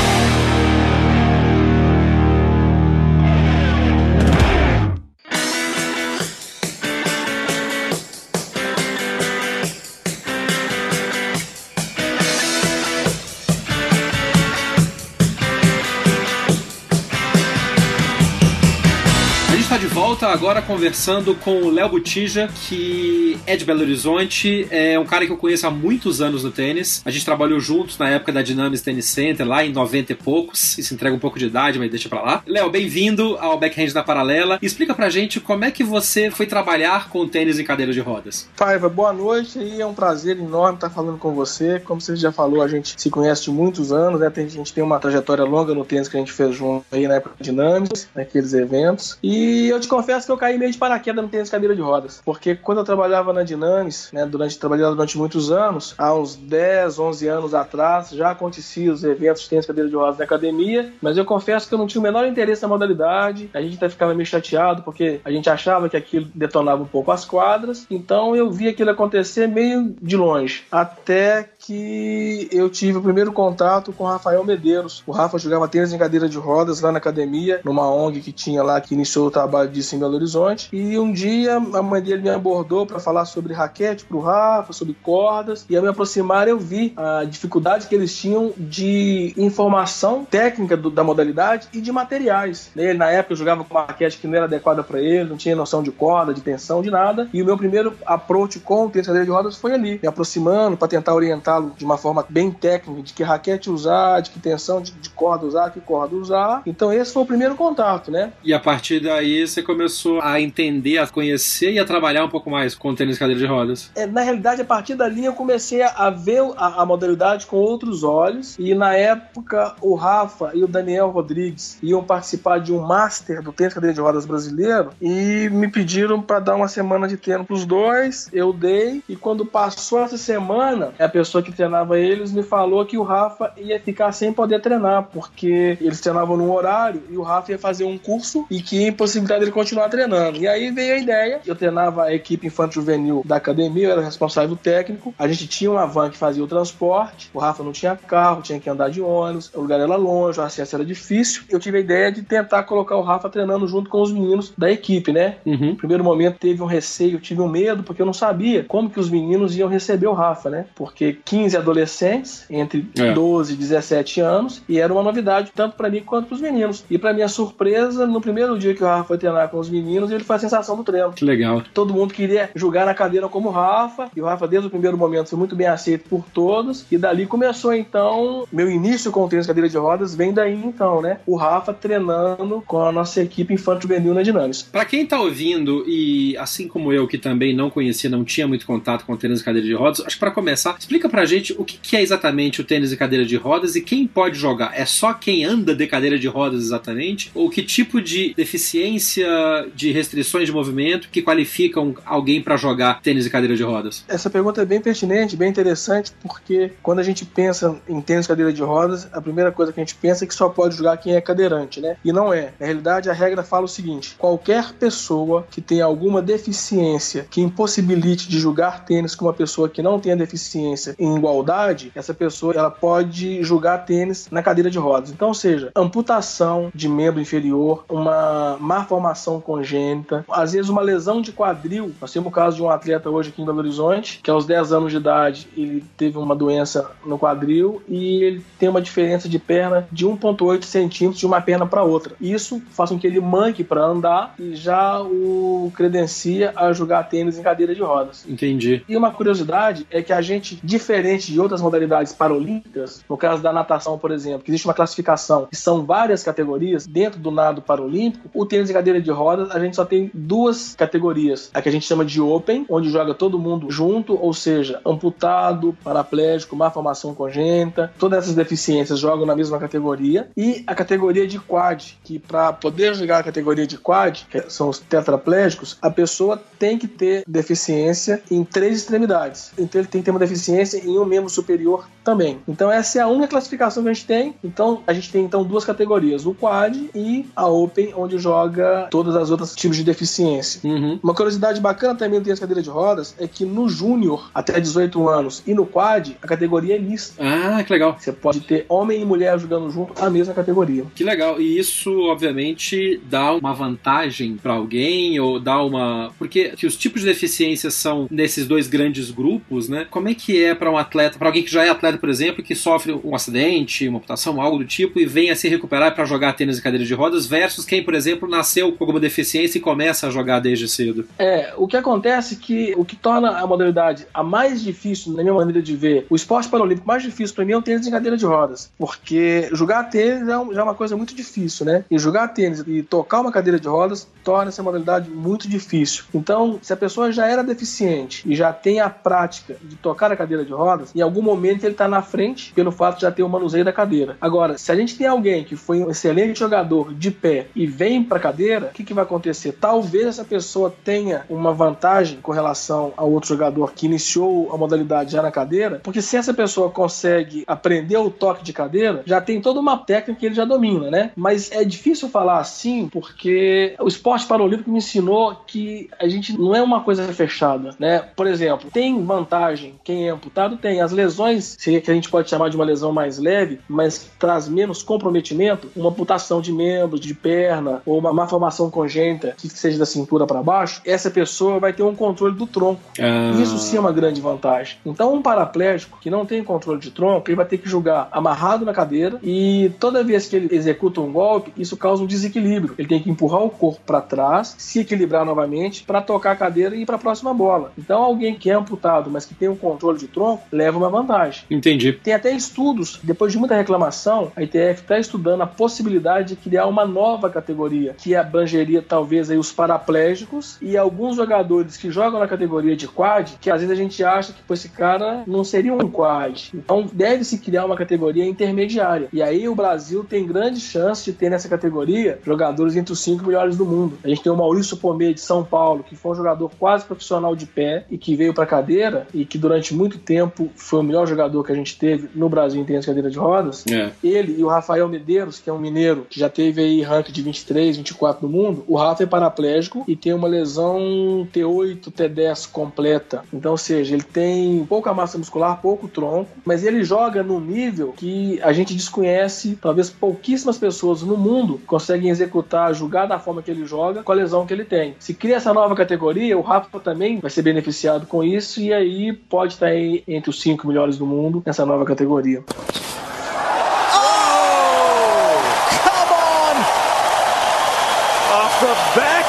Volta agora conversando com o Léo Botija, que é de Belo Horizonte, é um cara que eu conheço há muitos anos no tênis. A gente trabalhou juntos na época da Dynamics Tennis Center, lá em 90 e poucos. Isso entrega um pouco de idade, mas deixa pra lá. Léo, bem-vindo ao Backhand da Paralela. Explica pra gente como é que você foi trabalhar com tênis em cadeira de rodas. Paiva, boa noite e é um prazer enorme estar falando com você. Como você já falou, a gente se conhece de muitos anos, né? A gente tem uma trajetória longa no tênis que a gente fez junto aí na época da Dynamics, naqueles eventos. E eu te confesso confesso que eu caí meio de paraquedas no tênis cadeira de rodas. Porque quando eu trabalhava na Dinamis, né, durante, trabalhei durante muitos anos, há uns 10, 11 anos atrás, já aconteciam os eventos de tênis cadeira de rodas na academia, mas eu confesso que eu não tinha o menor interesse na modalidade, a gente até ficava meio chateado porque a gente achava que aquilo detonava um pouco as quadras, então eu vi aquilo acontecer meio de longe. Até que eu tive o primeiro contato com o Rafael Medeiros. O Rafa jogava tênis em cadeira de rodas lá na academia, numa ONG que tinha lá, que iniciou o trabalho disso em Belo Horizonte. E um dia a mãe dele me abordou para falar sobre raquete pro Rafa, sobre cordas. E ao me aproximar eu vi a dificuldade que eles tinham de informação técnica do, da modalidade e de materiais. Ele na época jogava com uma raquete que não era adequada para ele, não tinha noção de corda, de tensão, de nada. E o meu primeiro approach com o tênis de rodas foi ali, me aproximando para tentar orientar de uma forma bem técnica, de que raquete usar, de que tensão de, de corda usar, que corda usar. Então esse foi o primeiro contato, né? E a partir daí você começou a entender, a conhecer e a trabalhar um pouco mais com o tênis cadeira de rodas. É, na realidade, a partir dali eu comecei a ver a, a modalidade com outros olhos e na época o Rafa e o Daniel Rodrigues iam participar de um master do tênis cadeira de rodas brasileiro e me pediram para dar uma semana de treino para os dois. Eu dei e quando passou essa semana, a pessoa que treinava eles me falou que o Rafa ia ficar sem poder treinar, porque eles treinavam num horário e o Rafa ia fazer um curso e que ia impossibilitar ele continuar treinando. E aí veio a ideia, eu treinava a equipe infantil juvenil da academia, eu era responsável técnico, a gente tinha uma van que fazia o transporte, o Rafa não tinha carro, tinha que andar de ônibus, o lugar era longe, o acesso era difícil. Eu tive a ideia de tentar colocar o Rafa treinando junto com os meninos da equipe, né? Uhum. No primeiro momento teve um receio, tive um medo, porque eu não sabia como que os meninos iam receber o Rafa, né? Porque 15 adolescentes entre é. 12 e 17 anos e era uma novidade tanto para mim quanto para os meninos. E para minha surpresa, no primeiro dia que o Rafa foi treinar com os meninos, ele foi a sensação do treino. Que legal. Todo mundo queria jogar na cadeira como o Rafa, e o Rafa desde o primeiro momento foi muito bem aceito por todos, e dali começou então meu início com o tênis cadeira de rodas, vem daí então, né? O Rafa treinando com a nossa equipe infantil juvenil na Dinâmica. Para quem tá ouvindo e assim como eu que também não conhecia, não tinha muito contato com o tênis cadeira de rodas, acho que para começar, explica pra gente o que é exatamente o tênis de cadeira de rodas e quem pode jogar? É só quem anda de cadeira de rodas exatamente? Ou que tipo de deficiência de restrições de movimento que qualificam alguém para jogar tênis e cadeira de rodas? Essa pergunta é bem pertinente, bem interessante, porque quando a gente pensa em tênis e cadeira de rodas, a primeira coisa que a gente pensa é que só pode jogar quem é cadeirante, né? E não é. Na realidade, a regra fala o seguinte: qualquer pessoa que tenha alguma deficiência que impossibilite de jogar tênis com uma pessoa que não tenha deficiência em igualdade, essa pessoa ela pode jogar tênis na cadeira de rodas. Então, seja, amputação de membro inferior, uma má formação congênita, às vezes uma lesão de quadril. Nós temos o caso de um atleta hoje aqui em Belo Horizonte, que aos 10 anos de idade ele teve uma doença no quadril e ele tem uma diferença de perna de 1,8 centímetros de uma perna para outra. Isso faz com que ele manque para andar e já o credencia a jogar tênis em cadeira de rodas. Entendi. E uma curiosidade é que a gente, diferente de outras modalidades paralímpicas, no caso da natação, por exemplo, que existe uma classificação que são várias categorias dentro do nado paralímpico, o tênis em cadeira de rodas a gente só tem duas categorias. A que a gente chama de Open, onde joga todo mundo junto, ou seja, amputado, paraplégico, má formação congênita, todas essas deficiências jogam na mesma categoria. E a categoria de quad, que para poder jogar a categoria de quad, que são os tetraplégicos, a pessoa tem que ter deficiência em três extremidades. Então ele tem que ter uma deficiência em um membro superior também. Então essa é a única classificação que a gente tem. Então a gente tem então duas categorias, o quad e a open, onde joga todas as outras tipos de deficiência. Uhum. Uma curiosidade bacana também do tênis cadeira de rodas é que no júnior até 18 anos e no quad a categoria é mista. Ah, que legal. Você pode ter homem e mulher jogando junto a mesma categoria. Que legal. E isso, obviamente, dá uma vantagem para alguém ou dá uma. Porque que os tipos de deficiências são nesses dois grandes grupos, né? Como é que é para um atleta, para alguém que já é atleta, por exemplo, que sofre um acidente, uma amputação, algo do tipo, e vem a se recuperar para jogar tênis e cadeira de rodas, versus quem, por exemplo, nasceu com alguma deficiência e começa a jogar desde cedo? É, o que acontece é que o que torna a modalidade a mais difícil, na minha maneira de ver, o esporte paralímpico mais difícil para mim é o tênis em cadeira de rodas. Porque jogar tênis é já é uma coisa muito difícil, né? E jogar tênis e tocar uma cadeira de rodas torna essa modalidade muito difícil. Então, se a pessoa já era deficiente e já tem a prática de tocar a cadeira de rodas, em algum momento ele está na frente pelo fato de já ter o manuseio da cadeira. Agora, se a gente tem alguém que foi um excelente jogador de pé e vem para a cadeira, o que, que vai acontecer? Talvez essa pessoa tenha uma vantagem com relação ao outro jogador que iniciou a modalidade já na cadeira, porque se essa pessoa consegue aprender o toque de cadeira, já tem toda uma técnica que ele já domina, né? Mas é difícil falar assim porque o esporte paralímpico me ensinou que a gente não é uma coisa fechada, né? Por exemplo, tem vantagem quem é amputado? Tem. As lesões, se- que a gente pode chamar de uma lesão mais leve, mas traz menos comprometimento, uma amputação de membro, de perna, ou uma malformação congênita que seja da cintura para baixo, essa pessoa vai ter um controle do tronco. Ah, Isso sim é uma grande vantagem. Então, um paraplégico que não tem controle de tronco, ele vai ter que jogar amarrado na cadeira e toda vez que ele executa um golpe, isso causa um desequilíbrio. Ele tem que empurrar o corpo para trás, se equilibrar novamente para tocar a cadeira e ir para a próxima bola. Então, alguém que é amputado, mas que tem um controle de tronco, leva uma vantagem. Entendi. Tem até estudos, depois de muita reclamação, a ITF está estudando a possibilidade de criar uma nova categoria, que abrangeria talvez aí os paraplégicos e alguns jogadores que jogam na categoria de quad, que às vezes a gente acha que pô, esse cara não seria um quad. Então deve-se criar uma categoria intermediária. E aí o Brasil tem grande chance de ter nessa categoria jogadores entre os cinco melhores do mundo. A gente tem o Maurício Pomê de São Paulo, que foi um jogador quase profissional de pé e que veio para cadeira e que durante muito tempo foi o melhor jogador que a gente teve no Brasil em tênis de cadeira de rodas. É. Ele e o Rafael Medeiros, que é um mineiro que já teve aí ranking de 23, 24 no mundo, o Rafa é paraplégico e tem uma lesão T8, T10 completa. Então, ou seja, ele tem pouca massa muscular, pouco tronco, mas ele joga num nível que a gente desconhece, talvez pouquíssimas pessoas no mundo conseguem executar, jogar da forma que ele joga com a lesão que ele tem. Se cria essa nova categoria, o Rafa também vai ser beneficiado com isso e aí pode estar entre os cinco melhores do mundo nessa nova categoria.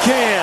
Come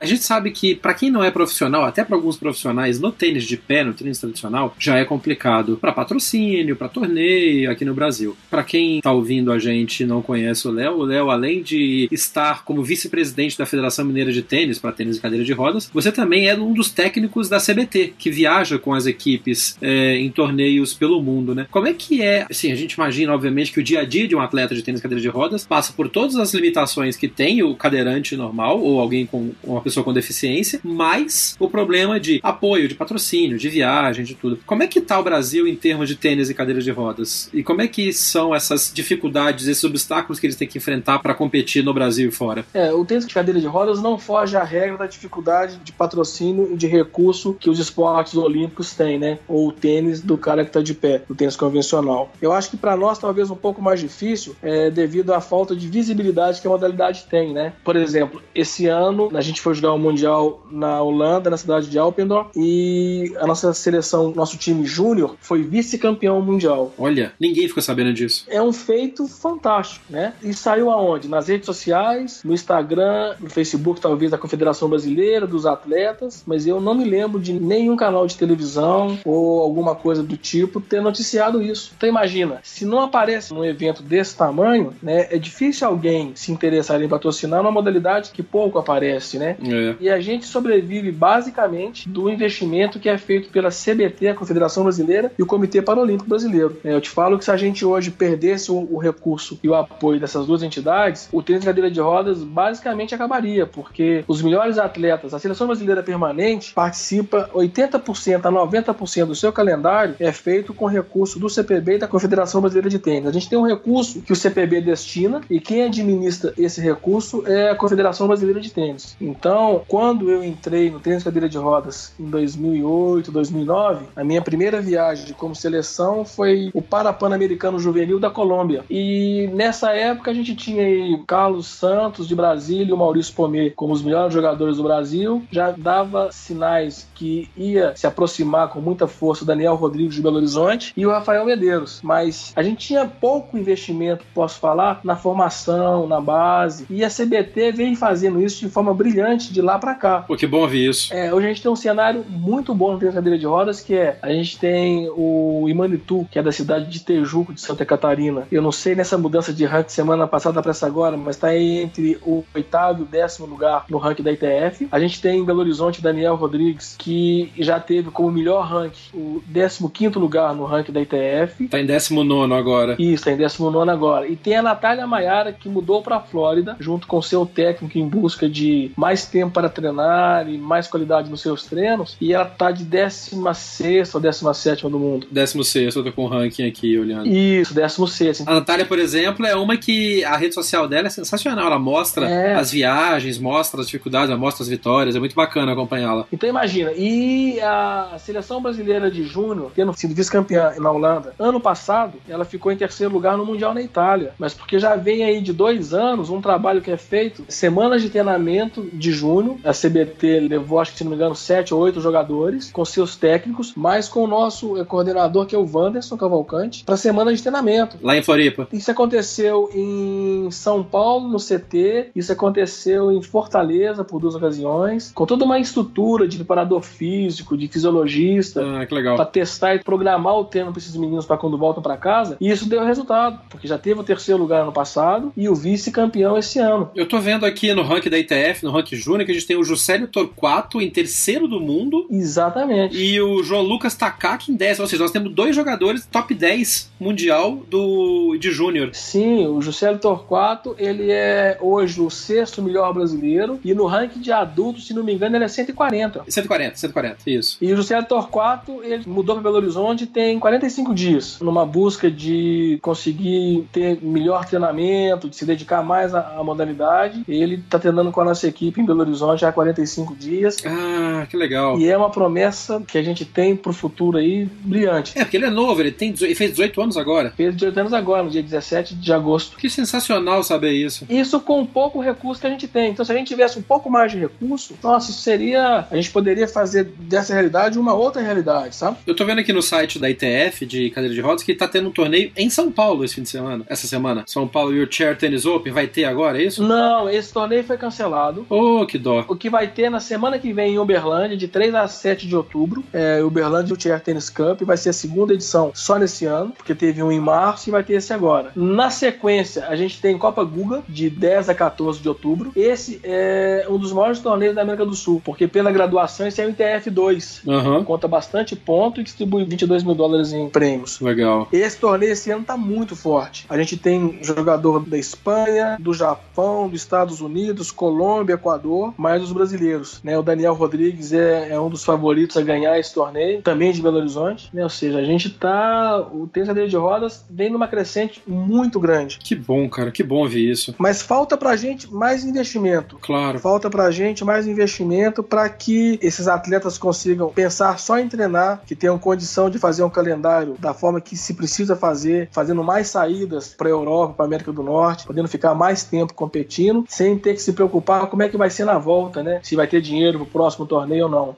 A gente sabe que, para quem não é profissional, até para alguns profissionais, no tênis de pé, no tênis tradicional, já é complicado para patrocínio, para torneio aqui no Brasil. Para quem tá ouvindo a gente e não conhece o Léo, o Léo, além de estar como vice-presidente da Federação Mineira de Tênis para tênis e cadeira de rodas, você também é um dos técnicos da CBT, que viaja com as equipes é, em torneios pelo mundo, né? Como é que é? Assim, a gente imagina, obviamente, que o dia a dia de um atleta de tênis e cadeira de rodas passa por todas as limitações que tem o cadeirante normal ou alguém com uma pessoa com deficiência, mais o problema de apoio, de patrocínio, de viagem, de tudo. Como é que tá o Brasil em termos de tênis e cadeira de rodas? E como é que são essas dificuldades, esses obstáculos que eles têm que enfrentar para competir no Brasil e fora? É, o tênis de cadeira de rodas não foge à regra da dificuldade de patrocínio e de recurso que os esportes olímpicos têm, né? Ou o tênis do cara que está de pé, o tênis convencional. Eu acho que para nós talvez um pouco mais difícil é devido à falta de visibilidade que a modalidade tem, né? Por exemplo, esse ano a gente foi jogar o Mundial na Holanda, na cidade de Alpendorf, e a nossa seleção, nosso time júnior, foi vice-campeão mundial. Olha, ninguém ficou sabendo disso. É um feito fantástico, né? E saiu aonde? Nas redes sociais, no Instagram, no Facebook, talvez, da Confederação Brasileira, dos atletas, mas eu não me lembro de nenhum canal de televisão ou alguma coisa do tipo ter noticiado isso. Então imagina, se não aparece num evento desse tamanho, né, é difícil alguém se interessar em patrocinar uma modalidade que pouco aparece, né? É. E a gente sobrevive basicamente do investimento que é feito pela CBT, a Confederação Brasileira, e o Comitê Paralímpico Brasileiro. É, eu te falo que se a gente hoje perdesse o, o recurso e o apoio dessas duas entidades, o tênis de cadeira de rodas basicamente acabaria, porque os melhores atletas, a seleção brasileira permanente participa 80% a 90% do seu calendário é feito com recurso do CPB e da Confederação Brasileira de Tênis. A gente tem um recurso que o CPB destina e quem administra esse recurso é a Confederação Brasileira de Tênis. Então, quando eu entrei no tênis cadeira de rodas em 2008, 2009, a minha primeira viagem como seleção foi o Parapan-Americano Juvenil da Colômbia. E nessa época a gente tinha aí Carlos Santos de Brasília e o Maurício Pomê como os melhores jogadores do Brasil. Já dava sinais que ia se aproximar com muita força o Daniel Rodrigues de Belo Horizonte e o Rafael Medeiros. Mas a gente tinha pouco investimento, posso falar, na formação, na base. E a CBT vem fazendo isso de forma brilhante de lá para cá. Pô, que bom ouvir isso. É, hoje a gente tem um cenário muito bom no cadeira de rodas, que é a gente tem o Imanitu, que é da cidade de Tejuco, de Santa Catarina. Eu não sei nessa mudança de ranking semana passada para essa agora, mas está entre o oitavo e o décimo lugar no ranking da ITF. A gente tem em Belo Horizonte Daniel Rodrigues, que já teve como melhor ranking o 15 lugar no ranking da ITF. Tá em 19 agora. Isso, tá em 19 agora. E tem a Natália Maiara, que mudou para Flórida, junto com seu técnico em busca de mais tempo para treinar e mais qualidade nos seus treinos. E ela tá de 16 ou 17 do mundo. 16, eu tô com o ranking aqui olhando. Isso, 16. A Natália, por exemplo, é uma que a rede social dela é sensacional. Ela mostra é. as viagens, mostra as dificuldades, mostra as vitórias. É muito bacana acompanhá-la. Então imagina, e a seleção brasileira de júnior, tendo sido vice-campeã na Holanda, ano passado, ela ficou em terceiro lugar no Mundial na Itália. Mas porque já vem aí de dois anos um trabalho que é feito, semanas de treinamento de junho. A CBT levou, acho que se não me engano, sete ou oito jogadores, com seus técnicos, mas com o nosso coordenador, que é o Wanderson Cavalcante, para semana de treinamento. Lá em Floripa. Isso aconteceu em São Paulo, no CT, isso aconteceu em Fortaleza por duas ocasiões, com toda uma estrutura de preparador físico, de fisiologista, ah, que legal. para testar e programar o treino para esses meninos para quando voltam para casa. E isso deu resultado, porque já teve o terceiro lugar ano passado e o vice-campeão esse ano. Eu tô vendo aqui no ranking da ITF, no ranking júnior, que a gente tem o Juscelio Torquato em terceiro do mundo. Exatamente. E o João Lucas Takaki em décimo. Ou seja, nós temos dois jogadores top 10 mundial do de júnior. Sim, o Juscelio Torquato, ele é hoje o sexto melhor brasileiro e no ranking de adultos, se não me engano, ele é 140. 140, 140, isso. E o Juscelio Torquato, ele mudou para Belo Horizonte tem 45 dias, numa busca de conseguir ter melhor treinamento, de se dedicar mais à, à modalidade. Ele está treinando com a nossa equipe em Belo Horizonte há 45 dias. Ah, que legal. E é uma promessa que a gente tem pro futuro aí brilhante. É, porque ele é novo, ele, tem, ele fez 18 anos agora. Fez 18 anos agora, no dia 17 de agosto. Que sensacional saber isso. Isso com pouco recurso que a gente tem. Então, se a gente tivesse um pouco mais de recurso, nossa, isso seria. A gente poderia fazer dessa realidade uma outra realidade, sabe? Eu tô vendo aqui no site da ITF de cadeira de rodas que tá tendo um torneio em São Paulo esse fim de semana, essa semana. São Paulo Your Chair Tennis Open vai ter agora, é isso? Não, esse torneio foi cancelado. Oh, que dó. O que vai ter na semana que vem em Uberlândia, de 3 a 7 de outubro, é Uberlândia Chair Tennis Cup, vai ser a segunda edição só nesse ano, porque teve um em março e vai ter esse agora. Na sequência, a gente tem Copa Guga, de 10 a 14 de outubro. Esse é um dos maiores torneios da América do Sul, porque pela graduação esse é o ITF2. Uhum. Conta bastante ponto e distribui 22 mil dólares em prêmios. Legal. Esse torneio esse ano tá muito forte. A gente tem jogador da Espanha, do Japão, dos Estados Unidos, Colômbia, Equador, mais os brasileiros. Né? O Daniel Rodrigues é, é um dos favoritos a ganhar esse torneio, também de Belo Horizonte. Né? Ou seja, a gente tá. O tênis cadeira de rodas vem numa crescente muito grande. Que bom, cara, que bom ouvir isso. Mas falta pra gente mais investimento. Claro. Falta pra gente mais investimento para que esses atletas consigam pensar só em treinar, que tenham condição de fazer um calendário da forma que se precisa fazer, fazendo mais saídas para Europa, para América do Norte, podendo ficar mais tempo competindo, sem ter que se preocupar como é que vai ser na volta, né? Se vai ter dinheiro pro próximo torneio ou não.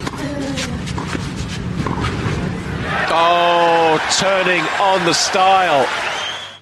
Oh, turning on the style.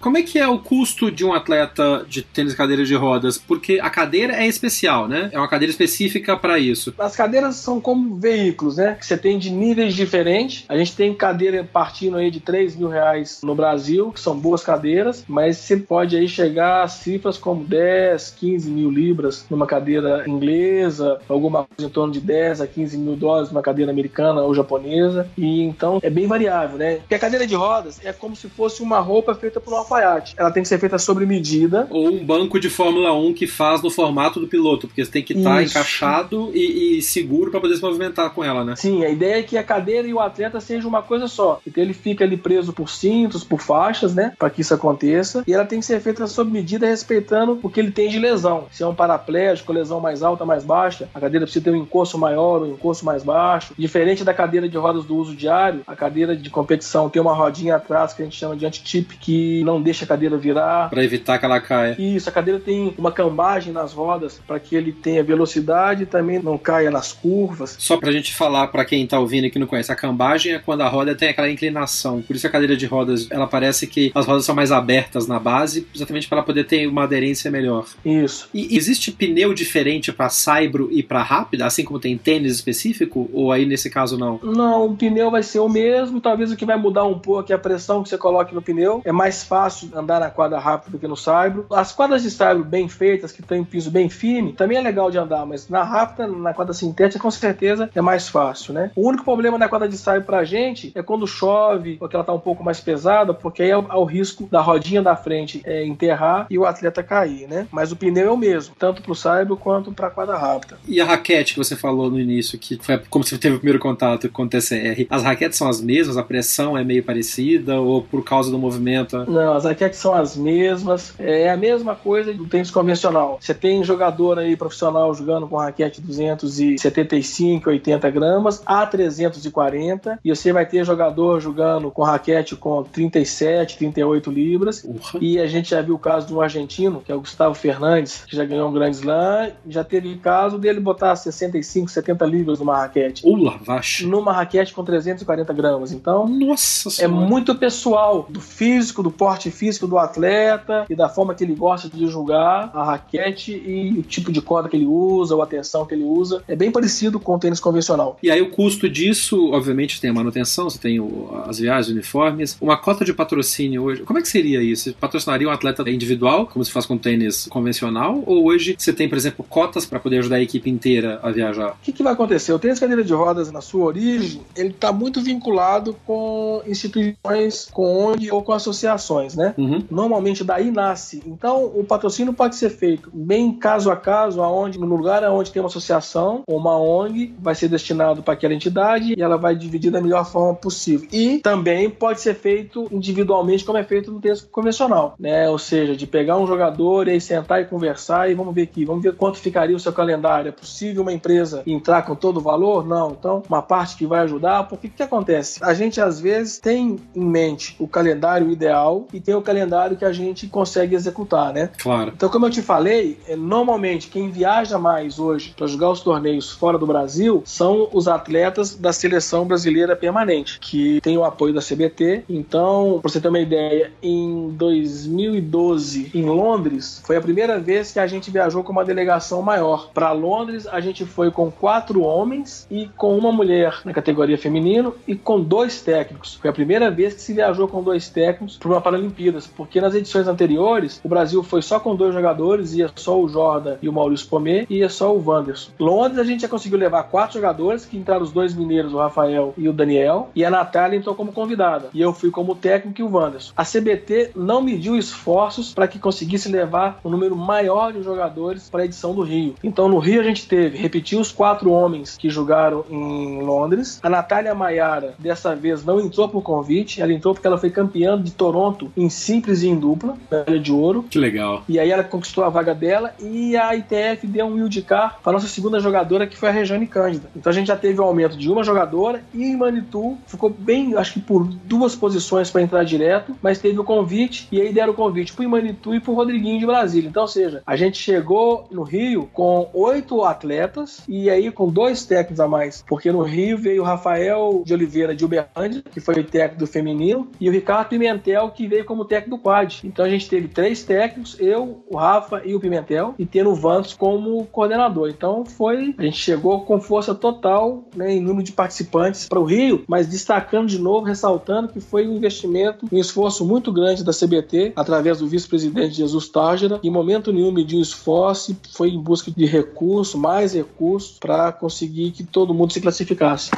Como é que é o custo de um atleta de tênis cadeira de rodas? Porque a cadeira é especial, né? É uma cadeira específica para isso. As cadeiras são como veículos, né? Que você tem de níveis diferentes. A gente tem cadeira partindo aí de 3 mil reais no Brasil, que são boas cadeiras, mas você pode aí chegar a cifras como 10, 15 mil libras numa cadeira inglesa, alguma coisa em torno de 10 a 15 mil dólares numa cadeira americana ou japonesa. E então é bem variável, né? Porque a cadeira de rodas é como se fosse uma roupa feita por uma alfaiate. Ela tem que ser feita sob medida. Ou um banco de Fórmula 1 que faz no formato do piloto, porque você tem que estar tá encaixado e, e seguro para poder se movimentar com ela, né? Sim, a ideia é que a cadeira e o atleta sejam uma coisa só. Então ele fica ali preso por cintos, por faixas, né? Para que isso aconteça. E ela tem que ser feita sob medida, respeitando o que ele tem de lesão. Se é um paraplégico, lesão mais alta, mais baixa, a cadeira precisa ter um encosto maior, um encosto mais baixo. Diferente da cadeira de rodas do uso diário, a cadeira de competição tem uma rodinha atrás que a gente chama de anti-tip, que não deixa a cadeira virar. Para evitar que ela caia. Isso, a cadeira tem uma cambagem nas rodas para que ele tenha velocidade e também não caia nas curvas. Só pra gente falar para quem tá ouvindo e que não conhece, a cambagem é quando a roda tem aquela inclinação. Por isso a cadeira de rodas, ela parece que as rodas são mais abertas na base, exatamente para ela poder ter uma aderência melhor. Isso. E existe pneu diferente para saibro e para rápida, assim como tem tênis específico? Ou aí nesse caso não? Não, o pneu vai ser o mesmo, talvez o que vai mudar um pouco é a pressão que você coloque no pneu. É mais fácil andar na quadra rápida do que no saibro. As quadras de saibro bem feitas, que tem piso bem firme, também é legal de andar, mas na rápida, na quadra sintética, com certeza é mais fácil, né? O único problema na quadra de saibro pra gente é quando chove, ou que ela tá um pouco mais pesada, porque aí há o risco da rodinha da frente é, enterrar e o atleta cair, né? Mas o pneu é o mesmo, tanto pro saibro quanto pra quadra rápida. E a raquete que você falou no início, que foi como você teve o primeiro contato com o TCR, as raquetes são as mesmas, a pressão é meio parecida, ou por causa do movimento? Não, as raquetes são as mesmas, é a mesma coisa do tênis convencional. Você tem jogador aí profissional jogando com raquete 275, 80 gramas a 340, e você vai ter jogador jogando com raquete com 37, 38 libras. Uhum. E a gente já viu o caso de um argentino, que é o Gustavo Fernandes, que já ganhou um Grand Slam, já teve caso dele botar 65, 70 libras numa raquete. Ula, vache. Numa raquete com 340 gramas. Então, Nossa é senhora. muito pessoal do físico, do porte físico do atleta e da forma que ele gosta de jogar a raquete e o tipo de corda que ele usa, ou a tensão que ele usa. É bem parecido com o tênis convencional. E aí o custo disso, obviamente, tem a manutenção, você tem o- as viagens, uniformes, uma cota de patrocínio hoje. Como é que seria isso? Você patrocinaria um atleta individual, como se faz com tênis convencional? Ou hoje você tem, por exemplo, cotas para poder ajudar a equipe inteira a viajar? O que, que vai acontecer? O tênis cadeira de rodas, na sua origem, ele está muito vinculado com instituições, com ONG ou com associações, né? Uhum. Normalmente daí nasce. Então, o patrocínio pode ser feito bem caso a caso, aonde no lugar onde tem uma associação ou uma ONG, vai ser destinado para aquela entidade e ela vai dividir da melhor forma possível. E também pode ser feito individualmente, como é feito no texto convencional, né? Ou seja, de pegar um jogador e aí sentar e conversar e vamos ver aqui, vamos ver quanto ficaria o seu calendário. É possível uma empresa entrar com todo o valor? Não. Então, uma parte que vai ajudar, porque o que acontece? A gente às vezes tem em mente o calendário ideal e tem o calendário que a gente consegue executar, né? Claro. Então, como eu te falei, é, normalmente quem viaja mais hoje para jogar os torneios fora do Brasil são os atletas da seleção brasileira permanente, que tem o apoio da CBT. Então, para você ter uma ideia, em 2012, em Londres, foi a primeira vez que a gente viajou com uma delegação maior. Para Londres, a gente foi com quatro homens e com uma mulher na categoria feminino e com dois técnicos. Foi a primeira vez que se viajou com dois técnicos para uma Paralimpíadas, porque nas edições anteriores o Brasil foi só com dois jogadores, ia só o Jordan e o Maurício Pomé, e ia só o Wanderson. Londres a gente já conseguiu levar quatro jogadores, que entraram os dois mineiros, o Rafael e o Daniel, e a Natália entrou como convidada. E eu fui como técnico e o Wanderson. A CBT não mediu esforços para que conseguisse levar um número maior de jogadores para a edição do Rio. Então no Rio a gente teve, repetiu os quatro homens que jogaram em Londres. A Natália Maiara, dessa vez, não entrou por convite, ela entrou porque ela foi campeã de Toronto em simples e em dupla, medalha de ouro. Que legal. E aí ela conquistou a vaga dela e a ITF deu um wildcard para nossa segunda jogadora, que foi a Rejane Cândida. Então a gente já teve um aumento de uma jogadora e em Manitou ficou bem, acho que por duas posições para entrar direto, mas teve o convite e aí deram o convite para o Imanitu e para o Rodriguinho de Brasília. Então, ou seja, a gente chegou no Rio com oito atletas e aí com dois técnicos a mais, porque no Rio veio o Rafael de Oliveira de Uberlândia, que foi técnico do feminino, e o Ricardo Pimentel, que veio como técnico do quad. Então a gente teve três técnicos, eu, o Rafa e o Pimentel, e tendo o Vantos como coordenador. Então foi, a gente chegou com força total né, em número de participantes para o Rio, mas destacando de novo, ressaltando que foi um investimento, um esforço muito grande da CBT, através do vice-presidente Jesus Tágera, em momento nenhum mediu esforço, foi em busca de recursos, mais recursos, para conseguir que todo mundo se classificasse.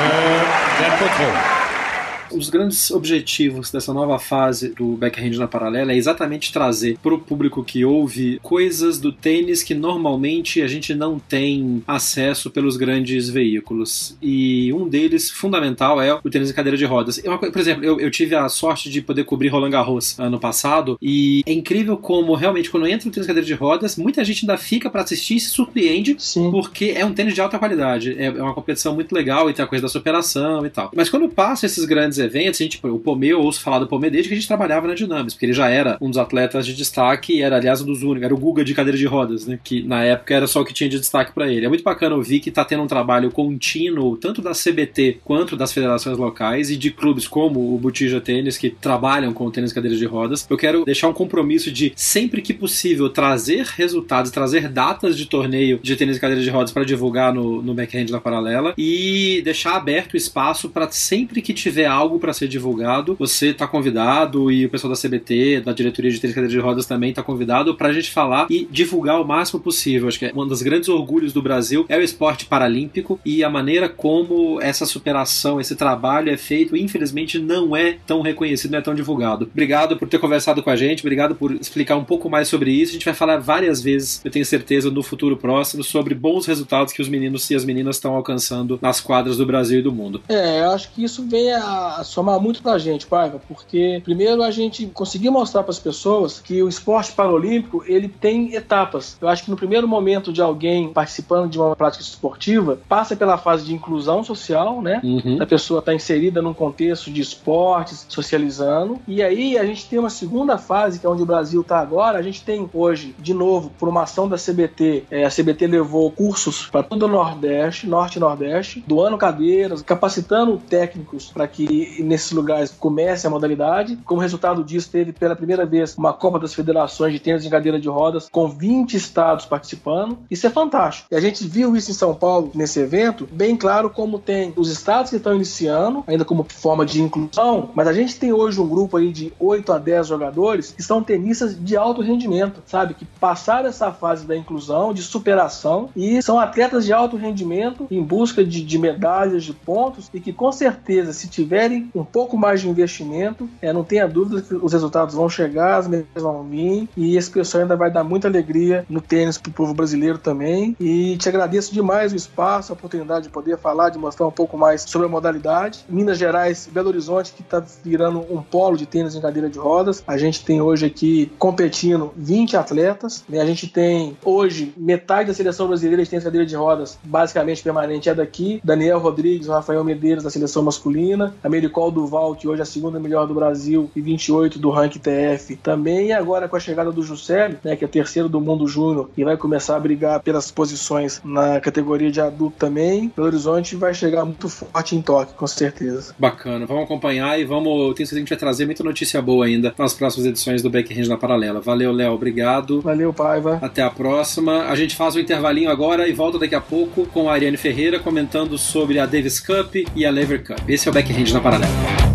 Euh, de Del Potro. Os grandes objetivos dessa nova fase do backhand na paralela é exatamente trazer para o público que ouve coisas do tênis que normalmente a gente não tem acesso pelos grandes veículos. E um deles, fundamental, é o tênis em cadeira de rodas. Eu, por exemplo, eu, eu, tive a sorte de poder cobrir Roland Garros ano passado e é incrível como realmente quando entra o tênis em cadeira de rodas, muita gente ainda fica para assistir e se surpreende Sim. porque é um tênis de alta qualidade. É, é uma competição muito legal e tem a coisa da superação e tal. Mas quando passa esses grandes eventos, a gente, o Pomê, eu ouço falar do Pomê desde que a gente trabalhava na Dynamics, porque ele já era um dos atletas de destaque e era, aliás, um dos únicos, era o Guga de cadeira de rodas, né? Que na época era só o que tinha de destaque para ele. É muito bacana ouvir que tá tendo um trabalho contínuo, tanto da CBT quanto das federações locais e de clubes como o Botija Tênis, que trabalham com o tênis cadeira de rodas. Eu quero deixar um compromisso de, sempre que possível, trazer resultados, trazer datas de torneio de tênis cadeira de rodas para divulgar no, no backhand da paralela e deixar aberto o espaço para sempre que tiver algo para ser divulgado, você está convidado e o pessoal da CBT, da diretoria de tênis cadeira de rodas também está convidado para a gente falar e divulgar o máximo possível. Acho que é um dos grandes orgulhos do Brasil é o esporte paralímpico e a maneira como essa superação, esse trabalho é feito, infelizmente não é tão reconhecido, não é tão divulgado. Obrigado por ter conversado com a gente, obrigado por explicar um pouco mais sobre isso. A gente vai falar várias vezes, eu tenho certeza, no futuro próximo, sobre bons resultados que os meninos e as meninas estão alcançando nas quadras do Brasil e do mundo. É, eu acho que isso vem a somar muito pra gente, Paiva, porque primeiro a gente conseguiu mostrar para as pessoas que o esporte paralímpico ele tem etapas. Eu acho que no primeiro momento de alguém participando de uma prática esportiva, passa pela fase de inclusão social, né? Uhum. A pessoa está inserida num contexto de esportes, socializando. E aí a gente tem uma segunda fase, que é onde o Brasil está agora. A gente tem hoje, de novo, por uma ação da CBT, é, a CBT levou cursos para todo o Nordeste, Norte e Nordeste, doando cadeiras, capacitando técnicos para que nesses lugares comece a modalidade. Como resultado disso, teve pela primeira vez uma Copa das Federações de Tênis em Cadeira de Rodas com 20 estados participando. Isso é fantástico. E a gente viu isso em São Paulo nesse evento, bem claro como tem os estados que estão iniciando, ainda como forma de inclusão, mas a gente tem hoje um grupo aí de 8 a 10 jogadores que são tenistas de alto rendimento, sabe? Que passaram essa fase da inclusão, de superação e são atletas de alto rendimento em busca de, de medalhas, de pontos e que com certeza, se tiver um pouco mais de investimento, é, não tenha dúvida que os resultados vão chegar, as medalhas vão vir e esse pessoal ainda vai dar muita alegria no tênis pro povo brasileiro também. E te agradeço demais o espaço, a oportunidade de poder falar, de mostrar um pouco mais sobre a modalidade. Minas Gerais, Belo Horizonte, que está virando um polo de tênis em cadeira de rodas. A gente tem hoje aqui competindo 20 atletas. Né? A gente tem hoje metade da seleção brasileira de tênis cadeira de rodas, basicamente permanente, é daqui. Daniel Rodrigues, Rafael Medeiros da seleção masculina. A Mericol Duval, que hoje é a segunda melhor do Brasil e 28 do ranking TF também. E agora com a chegada do Juscelio, né, que é terceiro do mundo júnior e vai começar a brigar pelas posições na categoria de adulto também. Belo Horizonte vai chegar muito forte em toque, com certeza. Bacana, vamos acompanhar e vamos. Tenho certeza que a gente vai trazer muita notícia boa ainda nas próximas edições do Backhand na Paralela. Valeu, Léo, obrigado. Valeu, Paiva. Até a próxima. A gente faz um intervalinho agora e volta daqui a pouco com a Ariane Ferreira comentando sobre a Davis Cup e a Lever Cup. Esse é o Backhand na Paralela. E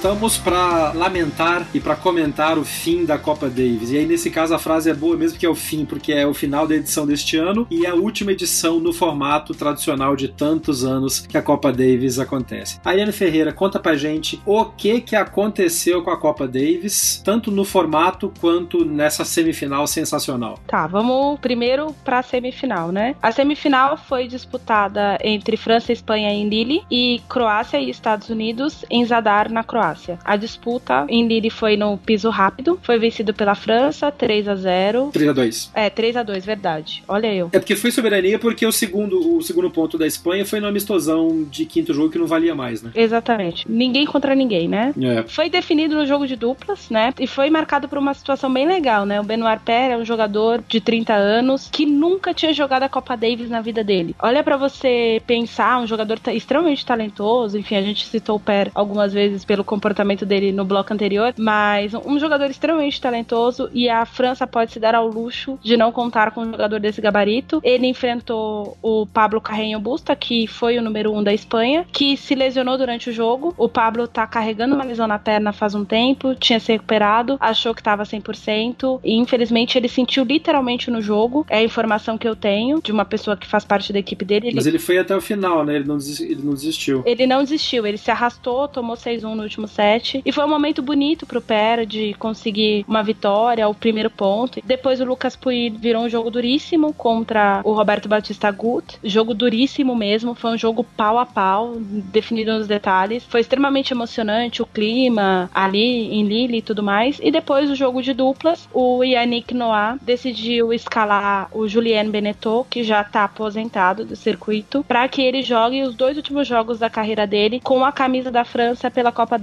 voltamos para lamentar e para comentar o fim da Copa Davis. E aí, nesse caso, a frase é boa mesmo que é o fim, porque é o final da edição deste ano e é a última edição no formato tradicional de tantos anos que a Copa Davis acontece. Ariane Ferreira, conta pra gente o que que aconteceu com a Copa Davis, tanto no formato quanto nessa semifinal sensacional. Tá, vamos primeiro pra semifinal, né? A semifinal foi disputada entre França Espanha em Lille e Croácia e Estados Unidos em Zadar, na Croácia. A disputa em Lille foi no piso rápido, foi vencido pela França 3 a 0. 3 a 2. É, 3 a 2, verdade. Olha eu. É porque foi soberania porque o segundo, o segundo ponto da Espanha foi no amistosão de quinto jogo que não valia mais, né? Exatamente. Ninguém contra ninguém, né? É. Foi definido no jogo de duplas, né? E foi marcado por uma situação bem legal, né? O Benoit Paire é um jogador de 30 anos que nunca tinha jogado a Copa Davis na vida dele. Olha para você pensar, um jogador extremamente talentoso, enfim, a gente citou o Paire algumas vezes pelo comportamento dele no bloco anterior, mas um jogador extremamente talentoso e a França pode se dar ao luxo de não contar com um jogador desse gabarito. Ele enfrentou o Pablo Carreño Busta, que foi o número um da Espanha, que se lesionou durante o jogo. O Pablo tá carregando uma lesão na perna faz um tempo, tinha se recuperado, achou que tava 100% e infelizmente ele sentiu literalmente no jogo. É a informação que eu tenho de uma pessoa que faz parte da equipe dele. Ele... Mas ele foi até o final, né? Ele não, ele não desistiu. Ele não desistiu, ele se arrastou, tomou 6-1 no último set. E foi um momento bonito pro Pera de conseguir uma vitória, o primeiro ponto. Depois o Lucas Puig virou um jogo duríssimo contra o Roberto Batista Gut. Jogo duríssimo mesmo. Foi um jogo pau a pau, definido nos detalhes. Foi extremamente emocionante o clima ali em Lille e tudo mais. E depois o jogo de duplas, o Yannick Noah decidiu escalar o Julien Beneteau, que já tá aposentado do circuito, para que ele jogue os dois últimos jogos da carreira dele com a camisa da França pela Copa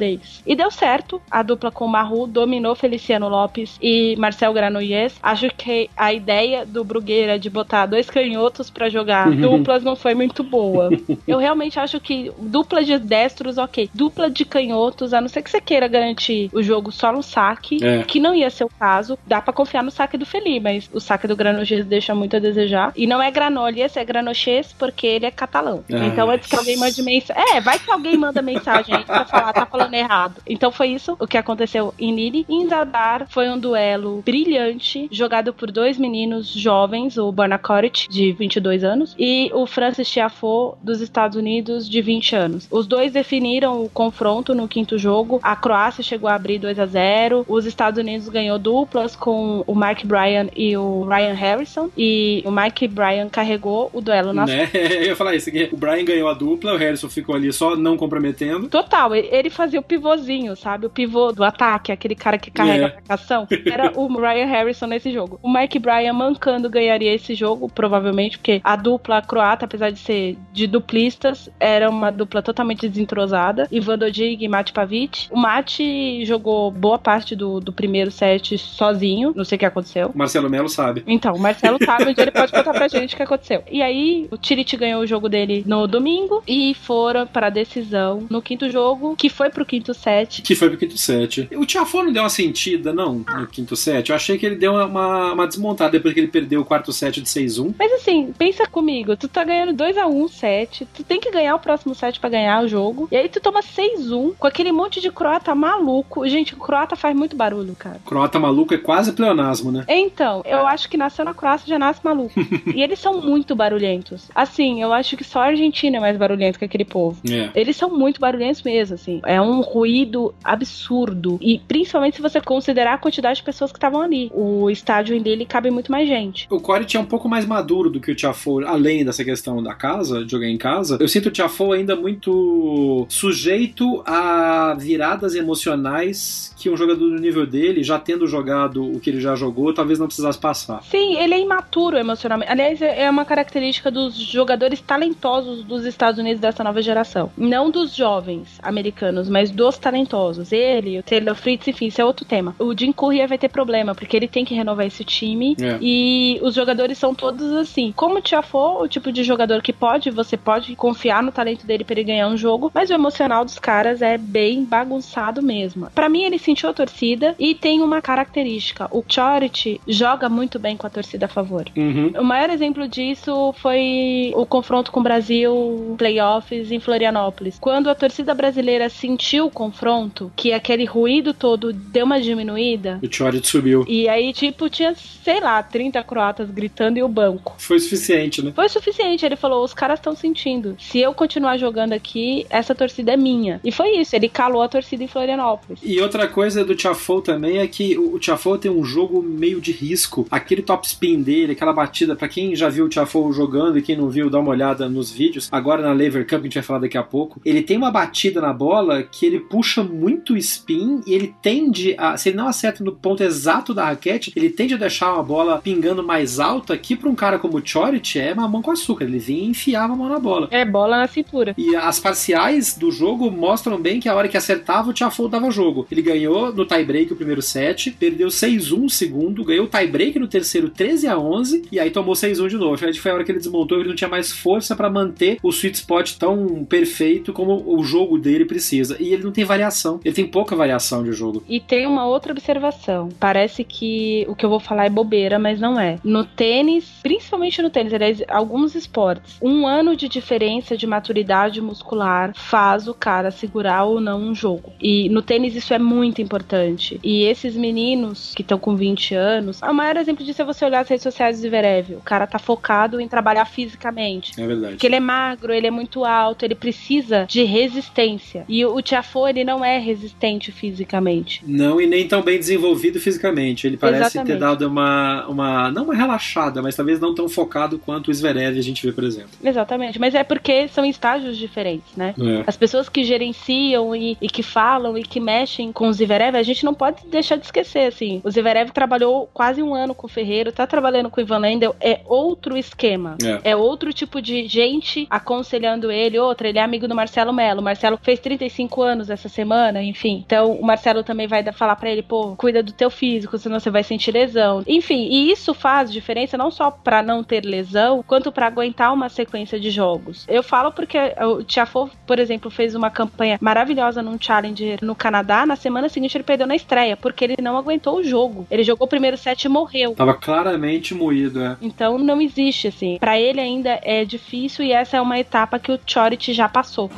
E deu certo, a dupla com o Maru dominou Feliciano Lopes e Marcel Granollers. Acho que a ideia do Brugueira de botar dois canhotos para jogar duplas não foi muito boa. [LAUGHS] Eu realmente acho que dupla de destros, ok. Dupla de canhotos, a não ser que você queira garantir o jogo só no saque, É. que não ia ser o caso. Dá pra confiar no saque do Feli, mas o saque do Granollers deixa muito a desejar. E não é Granollers, é Granollers porque ele é catalão. Ah. Então antes que alguém mande mensagem. É, vai que alguém manda mensagem aí pra falar, tá falando errado. Então foi isso o que aconteceu em Lille. Em Zadar foi um duelo brilhante, jogado por dois meninos jovens, o Borna Koric, de 22 anos, e o Francis Tiafoe, dos Estados Unidos, de 20 anos. Os dois definiram o confronto no quinto jogo. A Croácia chegou a abrir 2 a 0 Os Estados Unidos ganhou duplas com o Mark Bryan e o Ryan Harrison. E o Mark Bryan carregou o duelo nas Né? [LAUGHS] Eu ia falar isso. que O Brian ganhou a dupla, o Harrison ficou ali só não comprometendo. Total, ele fazia o pivôzinho, sabe? O pivô do ataque, aquele cara que carrega É. a marcação. Era o Ryan Harrison nesse jogo. O Mike Bryan mancando ganharia esse jogo, provavelmente, porque a dupla croata, apesar de ser de duplistas, era uma dupla totalmente desentrosada. Ivan Dodig e Mate Pavic. O Mate jogou boa parte do, do primeiro set sozinho, não sei o que aconteceu. O Marcelo Melo sabe. Então, o Marcelo sabe onde ele pode contar pra gente o que aconteceu. E aí, o Tirit ganhou o jogo dele no domingo e foram para a decisão no quinto jogo. que foi pro quinto set. Que foi pro quinto set. O Tiafoe não deu uma sentida, não, no quinto set. Eu achei que ele deu uma, uma desmontada depois que ele perdeu o quarto set de 6-1. Mas assim, pensa comigo, tu tá ganhando 2x1 um set, tu tem que ganhar o próximo set para ganhar o jogo, e aí tu toma 6-1 com aquele monte de croata maluco. Gente, o croata faz muito barulho, cara. Croata maluco é quase pleonasmo, né? Então, eu acho que nasceu na Croácia já nasce maluco. [LAUGHS] e eles são muito barulhentos. Assim, eu acho que só a Argentina é mais barulhento que aquele povo. É. Eles são muito barulhentos mesmo, assim. É um ruído absurdo. E principalmente se você considerar a quantidade de pessoas que estavam ali. O estádio em dele cabe muito mais gente. O Corey é um pouco mais maduro do que o Tiafoe, além dessa questão da casa, de jogar em casa. Eu sinto o Tiafoe ainda muito sujeito a viradas emocionais que um jogador do nível dele, já tendo jogado o que ele já jogou, talvez não precisasse passar. Sim, ele é imaturo emocionalmente. Aliás, é uma característica dos jogadores talentosos dos Estados Unidos dessa nova geração. Não dos jovens americanos, mas dos talentosos. Ele, o Taylor Fritz, enfim, isso é outro tema. O Jim Courier vai ter problema, porque ele tem que renovar esse time É. e os jogadores são todos assim. Como o Tiafoe, o tipo de jogador que pode, você pode confiar no talento dele para ele ganhar um jogo, mas o emocional dos caras é bem bagunçado mesmo. Pra mim, ele sentiu a torcida e tem uma característica. O Chorich joga muito bem com a torcida a favor. Uhum. O maior exemplo disso foi o confronto com o Brasil, playoffs em Florianópolis. Quando a torcida brasileira sentiu o confronto, que aquele ruído todo deu uma diminuída, O Chorit subiu. e aí, tipo, tinha, sei lá, 30 croatas gritando e o banco. Foi suficiente, né? Foi suficiente, ele falou: os caras estão sentindo. Se eu continuar jogando aqui, essa torcida é minha. E foi isso, ele calou a torcida em Florianópolis. E outra coisa do Tiafoe também é que o Tiafoe tem um jogo meio de risco. Aquele top spin dele, aquela batida, pra quem já viu o Tiafoe jogando e quem não viu, dá uma olhada nos vídeos. Agora na Lever Cup, a gente vai falar daqui a pouco. Ele tem uma batida na bola que ele puxa muito spin e ele tende a, se ele não acerta no ponto exato da raquete, ele tende a deixar uma bola pingando mais alta, que pra um cara como o Chorit é mamão com açúcar. Ele vinha e enfiava a mão na bola. É bola na cintura. E as parciais do jogo mostram bem que a hora que acertava, o Tiafoe dava jogo. Ele ganhou no tie-break o primeiro set, perdeu 6-1 o segundo, ganhou o tie-break no terceiro 13 a 11 e aí tomou 6-1 de novo. Foi a hora que ele desmontou, ele não tinha mais força pra manter o sweet spot tão perfeito como o jogo dele precisa. E ele não tem variação, ele tem pouca variação de jogo. E tem uma outra observação. Parece que o que eu vou falar é bobeira, mas não é. No tênis, principalmente no tênis, aliás, alguns esportes, um ano de diferença de maturidade muscular faz o cara segurar ou não um jogo. E no tênis isso é muito importante. E esses meninos que estão com 20 anos, o maior exemplo disso é você olhar as redes sociais do Zverev. O cara tá focado em trabalhar fisicamente. É verdade. Porque ele é magro, ele é muito alto, ele precisa de resistência. E o Ele não é resistente fisicamente. Não, e nem tão bem desenvolvido fisicamente. Ele parece Exatamente. ter dado uma, uma. Não uma relaxada, mas talvez não tão focado quanto o Zverev a gente vê, por exemplo. Exatamente, mas é porque são estágios diferentes, né? É. As pessoas que gerenciam e, e que falam e que mexem com o Zverev, a gente não pode deixar de esquecer, assim. O Zverev trabalhou quase um ano com o Ferreiro, tá trabalhando com o Ivan Lendl, é outro esquema. É. outro tipo de gente aconselhando ele. Outra, ele é amigo do Marcelo Melo. Marcelo fez 35 anos essa semana, enfim. Então, o Marcelo também vai falar pra ele, pô, cuida do teu físico, senão você vai sentir lesão. Enfim, e isso faz diferença não só pra não ter lesão, quanto pra aguentar uma sequência de jogos. Eu falo porque o Tiafoe, por exemplo, fez uma campanha maravilhosa num Challenger no Canadá. Na semana seguinte ele perdeu na estreia, porque ele não aguentou o jogo. Ele jogou o primeiro set e morreu. Tava claramente moído, é. Então não existe assim. Pra ele ainda é difícil e essa é uma etapa que o Chorit já passou.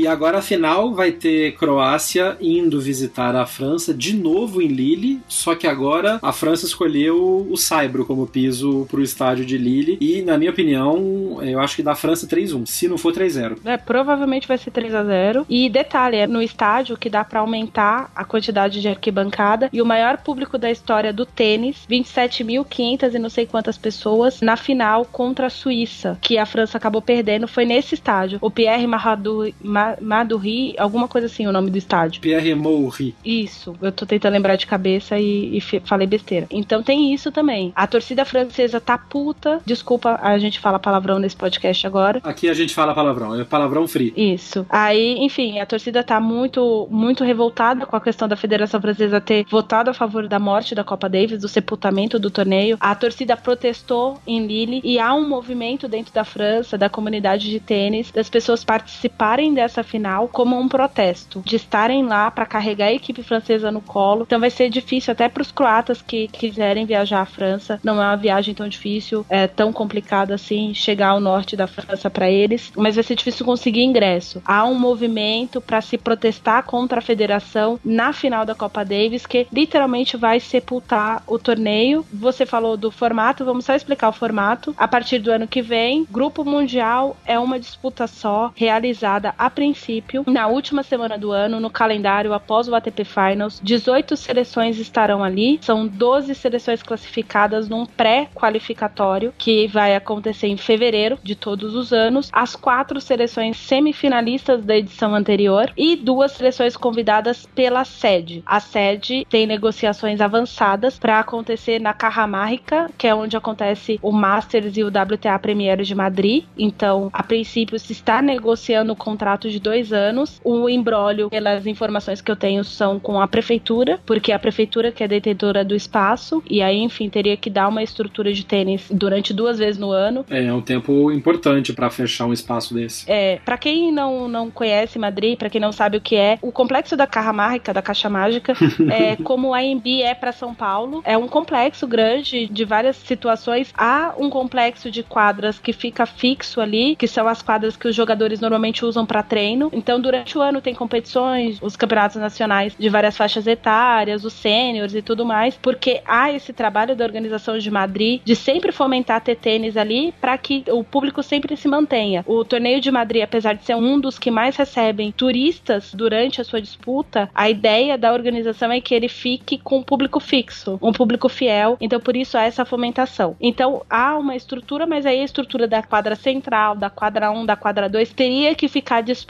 E agora a final vai ter Croácia indo visitar a França de novo em Lille, só que agora a França escolheu o Saibro como piso pro estádio de Lille e na minha opinião, eu acho que dá França 3-1, se não for 3-0. É, provavelmente vai ser 3 a 0 E detalhe, é no estádio que dá pra aumentar a quantidade de arquibancada. E o maior público da história do tênis, 27.500 e não sei quantas pessoas, na final contra a Suíça, que a França acabou perdendo, foi nesse estádio. O Pierre Maradou, Ma- Maduri, alguma coisa assim, o nome do estádio. Pierre Moury. Isso, eu tô tentando lembrar de cabeça e, e falei besteira. Então tem isso também. A torcida francesa tá puta. Desculpa, a gente fala palavrão nesse podcast agora. Aqui a gente fala palavrão, é palavrão free. Isso. Aí, enfim, a torcida tá muito, muito revoltada com a questão da Federação Francesa ter votado a favor da morte da Copa Davis, do sepultamento do torneio. A torcida protestou em Lille e há um movimento dentro da França, da comunidade de tênis, das pessoas participarem dessa final como um protesto, de estarem lá para carregar a equipe francesa no colo. Então vai ser difícil até para os croatas que quiserem viajar à França. Não é uma viagem tão difícil, é tão complicado assim chegar ao norte da França para eles, mas vai ser difícil conseguir ingresso. Há um movimento para se protestar contra a federação na final da Copa Davis que literalmente vai sepultar o torneio. Você falou do formato, vamos só explicar o formato. A partir do ano que vem, Grupo Mundial é uma disputa só, realizada a princípio na última semana do ano, no calendário após o ATP Finals. 18 seleções estarão ali, são 12 seleções classificadas num pré-qualificatório que vai acontecer em fevereiro de todos os anos. As quatro seleções semifinalistas da edição anterior e duas seleções convidadas pela sede. A sede tem negociações avançadas para acontecer na Carramarrica, que é onde acontece o Masters e o WTA Premier de Madrid. Então, a princípio, se está negociando o contrato de dois anos. O embrólio, pelas informações que eu tenho, são com a prefeitura, porque a prefeitura que é detentora do espaço, e aí, enfim, teria que dar uma estrutura de tênis durante duas vezes no ano. É, é um tempo importante para fechar um espaço desse. É, para quem não, não conhece Madrid, para quem não sabe o que é, o complexo da Carra Mágica, da Caixa Mágica, [LAUGHS] é como a AMB é para São Paulo, é um complexo grande de várias situações. Há um complexo de quadras que fica fixo ali, que são as quadras que os jogadores normalmente usam para treino. Então, durante o ano tem competições, os campeonatos nacionais de várias faixas etárias, os sêniores e tudo mais, porque há esse trabalho da organização de Madrid de sempre fomentar ter tênis ali para que o público sempre se mantenha. O torneio de Madrid, apesar de ser um dos que mais recebem turistas durante a sua disputa, a ideia da organização é que ele fique com um público fixo, um público fiel. Então, por isso há essa fomentação. Então, há uma estrutura, mas aí a estrutura da quadra central, da quadra 1, da quadra 2 teria que ficar disponível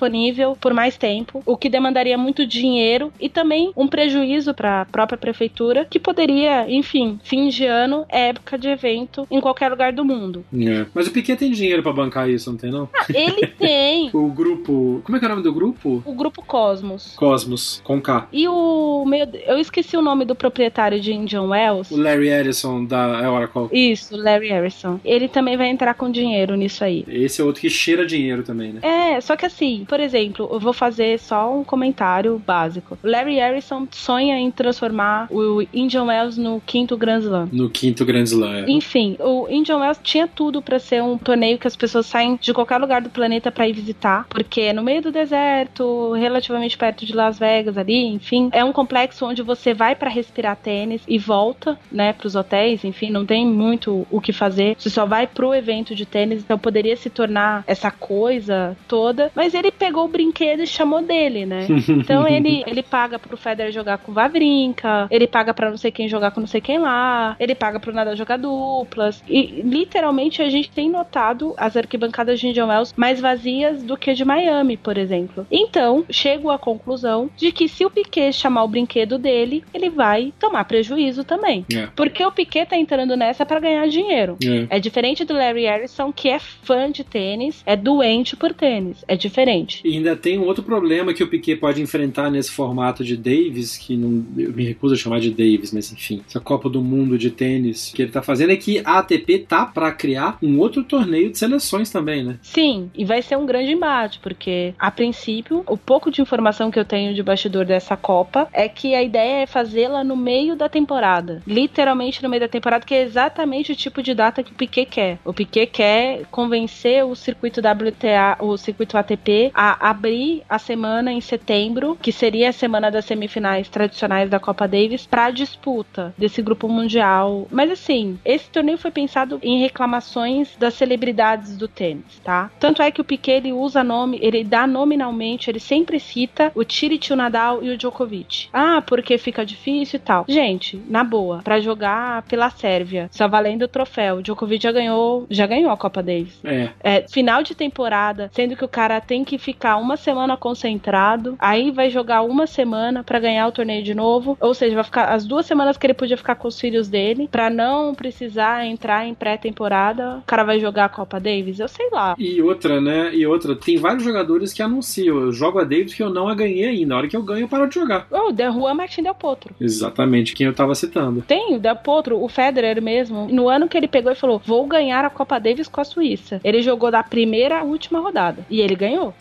por mais tempo, o que demandaria muito dinheiro e também um prejuízo para a própria prefeitura, que poderia, enfim, fim de ano é época de evento em qualquer lugar do mundo. É. Mas o Piquet tem dinheiro para bancar isso, não tem não? Ah, ele [LAUGHS] tem. o grupo, como é que é o nome do grupo? O grupo Cosmos. Cosmos, com K. E o meu, eu esqueci o nome do proprietário de Indian Wells. O Larry Ellison da Oracle. Isso, Larry Harrison. Ele também vai entrar com dinheiro nisso aí. Esse é outro que cheira dinheiro também, né? É, só que assim, por exemplo, eu vou fazer só um comentário básico. Larry Harrison sonha em transformar o Indian Wells no quinto Grand Slam. No quinto Grand Slam. É. Enfim, o Indian Wells tinha tudo para ser um torneio que as pessoas saem de qualquer lugar do planeta para ir visitar, porque é no meio do deserto, relativamente perto de Las Vegas ali, enfim, é um complexo onde você vai para respirar tênis e volta, né, para os hotéis, enfim, não tem muito o que fazer. Você só vai pro evento de tênis, então poderia se tornar essa coisa toda, mas ele pegou o brinquedo e chamou dele, né? [LAUGHS] Então ele ele paga pro Federer jogar com o Vavrinka, ele paga para não sei quem jogar com não sei quem lá, ele paga pro Nadal jogar duplas e literalmente a gente tem notado as arquibancadas de Indian Wells mais vazias do que de Miami, por exemplo. Então, chego à conclusão de que se o Piquet chamar o brinquedo dele, ele vai tomar prejuízo também. É. Porque o Piquet tá entrando nessa para ganhar dinheiro. É. É diferente do Larry Harrison, que é fã de tênis, é doente por tênis. É diferente. E ainda tem um outro problema que o Piquet pode enfrentar nesse formato de Davis, que não, eu me recuso a chamar de Davis, mas enfim, essa Copa do Mundo de tênis que ele tá fazendo é que a ATP tá para criar um outro torneio de seleções também, né? Sim, e vai ser um grande embate, porque a princípio, o pouco de informação que eu tenho de bastidor dessa Copa é que a ideia é fazê-la no meio da temporada. Literalmente no meio da temporada, que é exatamente o tipo de data que o Piquet quer. O Piquet quer convencer o circuito WTA, o circuito ATP, a abrir a semana em setembro, que seria a semana das semifinais tradicionais da Copa Davis, para disputa desse grupo mundial. Mas assim, esse torneio foi pensado em reclamações das celebridades do tênis, tá? Tanto é que o Piquet ele usa nome, ele dá nominalmente, ele sempre cita o Tsitsipas, o Nadal e o Djokovic. Ah, porque fica difícil e tal. Gente, na boa, para jogar pela Sérvia, só valendo o troféu. O Djokovic já ganhou, já ganhou a Copa Davis. É. É, final de temporada, sendo que o cara tem que ficar uma semana concentrado, aí vai jogar uma semana para ganhar o torneio de novo, ou seja, vai ficar as duas semanas que ele podia ficar com os filhos dele, para não precisar entrar em pré-temporada, o cara vai jogar a Copa Davis, eu sei lá. E outra, né? E outra, tem vários jogadores que anunciam, eu jogo a Davis que eu não a ganhei ainda, na hora que eu ganho eu paro de jogar. Oh, The Juan Martin Del Potro. Exatamente, quem eu tava citando. Tem o Del Potro, o Federer mesmo, no ano que ele pegou e falou, vou ganhar a Copa Davis com a Suíça. Ele jogou da primeira à última rodada, e ele ganhou.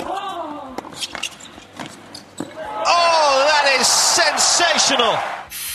Oh, that is sensational!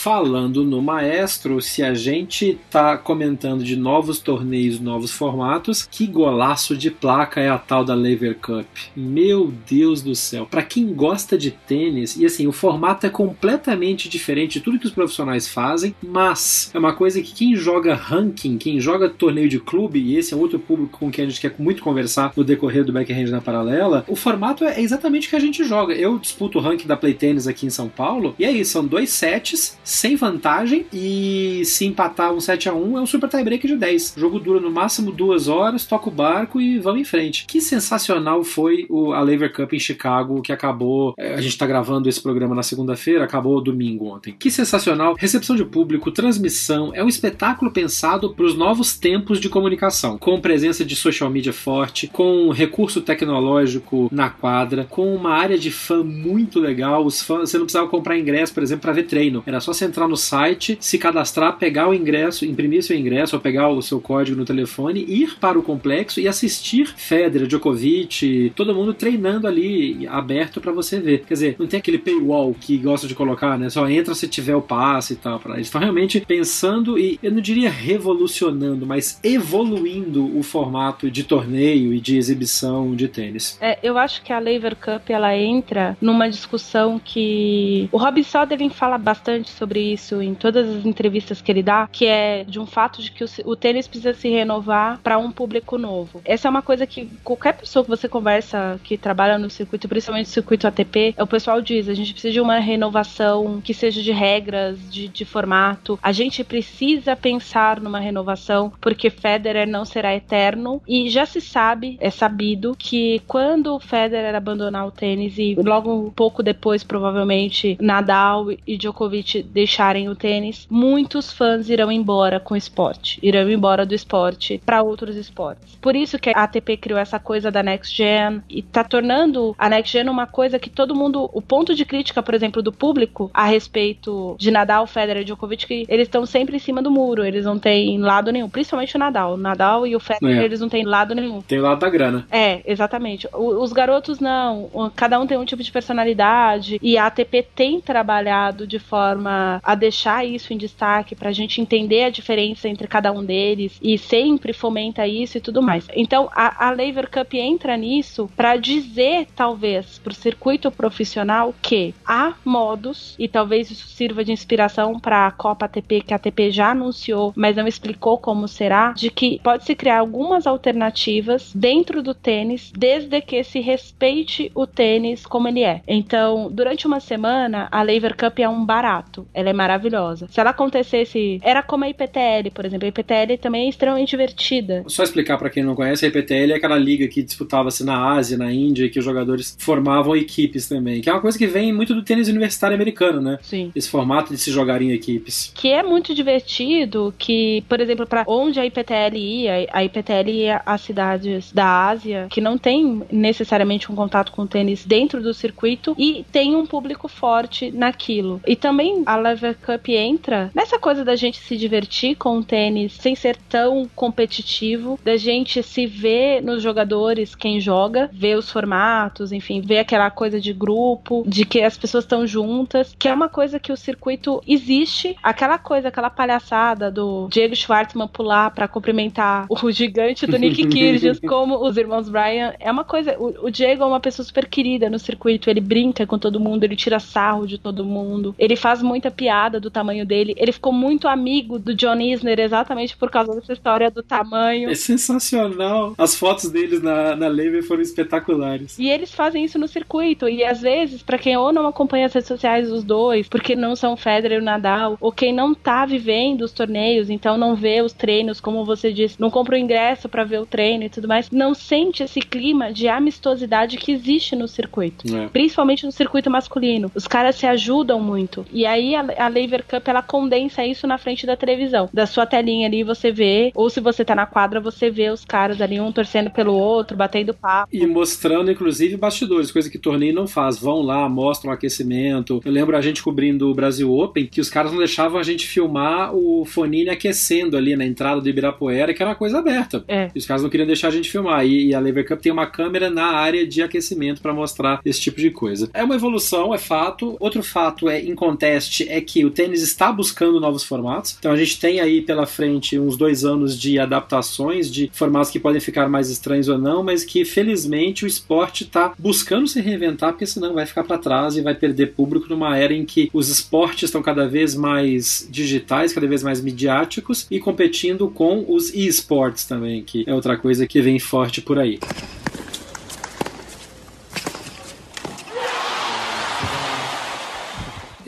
Falando no maestro, se a gente tá comentando de novos torneios, novos formatos, que golaço de placa é a tal da Lever Cup. Meu Deus do céu. Para quem gosta de tênis, e assim, o formato é completamente diferente de tudo que os profissionais fazem, mas é uma coisa que quem joga ranking, quem joga torneio de clube, e esse é outro público com quem a gente quer muito conversar no decorrer do backhand na paralela, o formato é exatamente o que a gente joga. Eu disputo o ranking da Play Tennis aqui em São Paulo, e aí são dois sets sem vantagem e se empatar um 7 a 1 é um super tiebreak de 10. O jogo dura no máximo duas horas, toca o barco e vamos em frente. Que sensacional foi a Lever Cup em Chicago, que acabou. É, a gente está gravando esse programa na segunda-feira, acabou domingo ontem. Que sensacional! Recepção de público, transmissão, é um espetáculo pensado para os novos tempos de comunicação, com presença de social media forte, com recurso tecnológico na quadra, com uma área de fã muito legal. Os fãs, você não precisava comprar ingresso, por exemplo, para ver treino. Era só você entrar no site, se cadastrar, pegar o ingresso, imprimir seu ingresso ou pegar o seu código no telefone, ir para o complexo e assistir Federer, Djokovic, todo mundo treinando ali aberto para você ver. Quer dizer, não tem aquele paywall que gosta de colocar, né? Só entra se tiver o passe e tal. Pra... Eles estão realmente pensando e eu não diria revolucionando, mas evoluindo o formato de torneio e de exibição de tênis. É, eu acho que a Lever Cup ela entra numa discussão que o Rob Soderling fala bastante sobre isso em todas as entrevistas que ele dá, que é de um fato de que o, o tênis precisa se renovar para um público novo. Essa é uma coisa que qualquer pessoa que você conversa que trabalha no circuito, principalmente no circuito ATP, o pessoal diz: a gente precisa de uma renovação que seja de regras, de, de formato. A gente precisa pensar numa renovação porque Federer não será eterno e já se sabe, é sabido que quando o Federer abandonar o tênis e logo um pouco depois, provavelmente, Nadal e Djokovic deixarem o tênis, muitos fãs irão embora com o esporte, irão embora do esporte para outros esportes. Por isso que a ATP criou essa coisa da Next Gen e tá tornando a Next Gen uma coisa que todo mundo, o ponto de crítica, por exemplo, do público a respeito de Nadal, Federer e Djokovic, que eles estão sempre em cima do muro, eles não têm lado nenhum, principalmente o Nadal. O Nadal e o Federer, é. eles não têm lado nenhum. Tem o lado da grana. É, exatamente. O, os garotos não, cada um tem um tipo de personalidade e a ATP tem trabalhado de forma a deixar isso em destaque, para a gente entender a diferença entre cada um deles e sempre fomenta isso e tudo mais. Então a, a Lever Cup entra nisso para dizer, talvez, para o circuito profissional que há modos, e talvez isso sirva de inspiração para a Copa ATP, que a ATP já anunciou, mas não explicou como será, de que pode-se criar algumas alternativas dentro do tênis, desde que se respeite o tênis como ele é. Então, durante uma semana, a Lever Cup é um barato. Ela é maravilhosa. Se ela acontecesse, era como a IPTL, por exemplo. A IPTL também é extremamente divertida. Só explicar para quem não conhece, a IPTL é aquela liga que disputava-se na Ásia, na Índia, que os jogadores formavam equipes também. Que é uma coisa que vem muito do tênis universitário americano, né? Sim. Esse formato de se jogar em equipes. Que é muito divertido, que, por exemplo, para onde a IPTL ia, a IPTL ia a cidades da Ásia que não tem necessariamente um contato com o tênis dentro do circuito e tem um público forte naquilo. E também a Lever Cup entra nessa coisa da gente se divertir com o tênis sem ser tão competitivo, da gente se ver nos jogadores, quem joga, ver os formatos, enfim, ver aquela coisa de grupo, de que as pessoas estão juntas, que é uma coisa que o circuito existe, aquela coisa, aquela palhaçada do Diego Schwartzman pular para cumprimentar o [LAUGHS] gigante do Nick Kyrgios, [LAUGHS] como os irmãos Bryan, é uma coisa, o, o Diego é uma pessoa super querida no circuito, ele brinca com todo mundo, ele tira sarro de todo mundo, ele faz muita piada do tamanho dele. Ele ficou muito amigo do John Isner exatamente por causa dessa história do tamanho. É sensacional. As fotos deles na, na Lever foram espetaculares. E eles fazem isso no circuito. E às vezes, para quem ou não acompanha as redes sociais dos dois, porque não são Federer e Nadal, ou quem não tá vivendo os torneios, então não vê os treinos, como você disse, não compra o ingresso para ver o treino e tudo mais, não sente esse clima de amistosidade que existe no circuito. É. Principalmente no circuito masculino. Os caras se ajudam muito. E aí a, a Lever Cup ela condensa isso na frente da televisão. Da sua telinha ali você vê, ou se você tá na quadra, você vê os caras ali, um torcendo pelo outro, batendo papo. E mostrando, inclusive, bastidores, coisa que torneio não faz. Vão lá, mostram o aquecimento. Eu lembro a gente cobrindo o Brasil Open, que os caras não deixavam a gente filmar o Fonini aquecendo ali na entrada do Ibirapuera, que era uma coisa aberta. É. E os caras não queriam deixar a gente filmar. E, e a Lever Cup tem uma câmera na área de aquecimento para mostrar esse tipo de coisa. É uma evolução, é fato. Outro fato é, em conteste, é que o tênis está buscando novos formatos. Então a gente tem aí pela frente uns dois anos de adaptações, de formatos que podem ficar mais estranhos ou não, mas que felizmente o esporte está buscando se reinventar, porque senão vai ficar para trás e vai perder público numa era em que os esportes estão cada vez mais digitais, cada vez mais midiáticos e competindo com os e-sports também, que é outra coisa que vem forte por aí.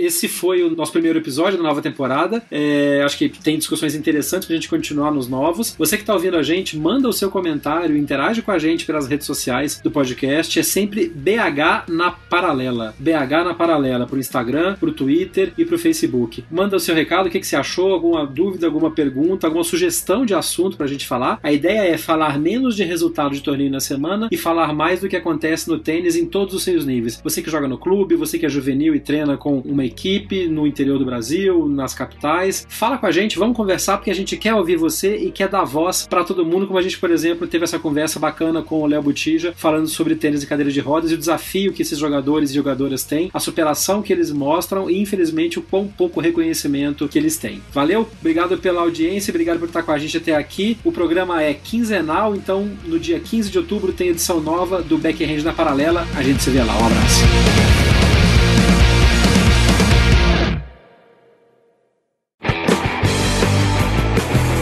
Esse foi o nosso primeiro episódio da nova temporada. É, acho que tem discussões interessantes pra gente continuar nos novos. Você que tá ouvindo a gente, manda o seu comentário, interage com a gente pelas redes sociais do podcast. É sempre BH na paralela. BH na paralela pro Instagram, pro Twitter e pro Facebook. Manda o seu recado, o que, que você achou, alguma dúvida, alguma pergunta, alguma sugestão de assunto pra gente falar. A ideia é falar menos de resultado de torneio na semana e falar mais do que acontece no tênis em todos os seus níveis. Você que joga no clube, você que é juvenil e treina com uma equipe no interior do Brasil, nas capitais. Fala com a gente, vamos conversar porque a gente quer ouvir você e quer dar voz para todo mundo, como a gente, por exemplo, teve essa conversa bacana com o Léo Botija falando sobre tênis e cadeira de rodas e o desafio que esses jogadores e jogadoras têm, a superação que eles mostram e infelizmente o quão pouco reconhecimento que eles têm. Valeu, obrigado pela audiência, obrigado por estar com a gente até aqui. O programa é quinzenal, então no dia 15 de outubro tem edição nova do Backhand na Paralela. A gente se vê lá. Um abraço.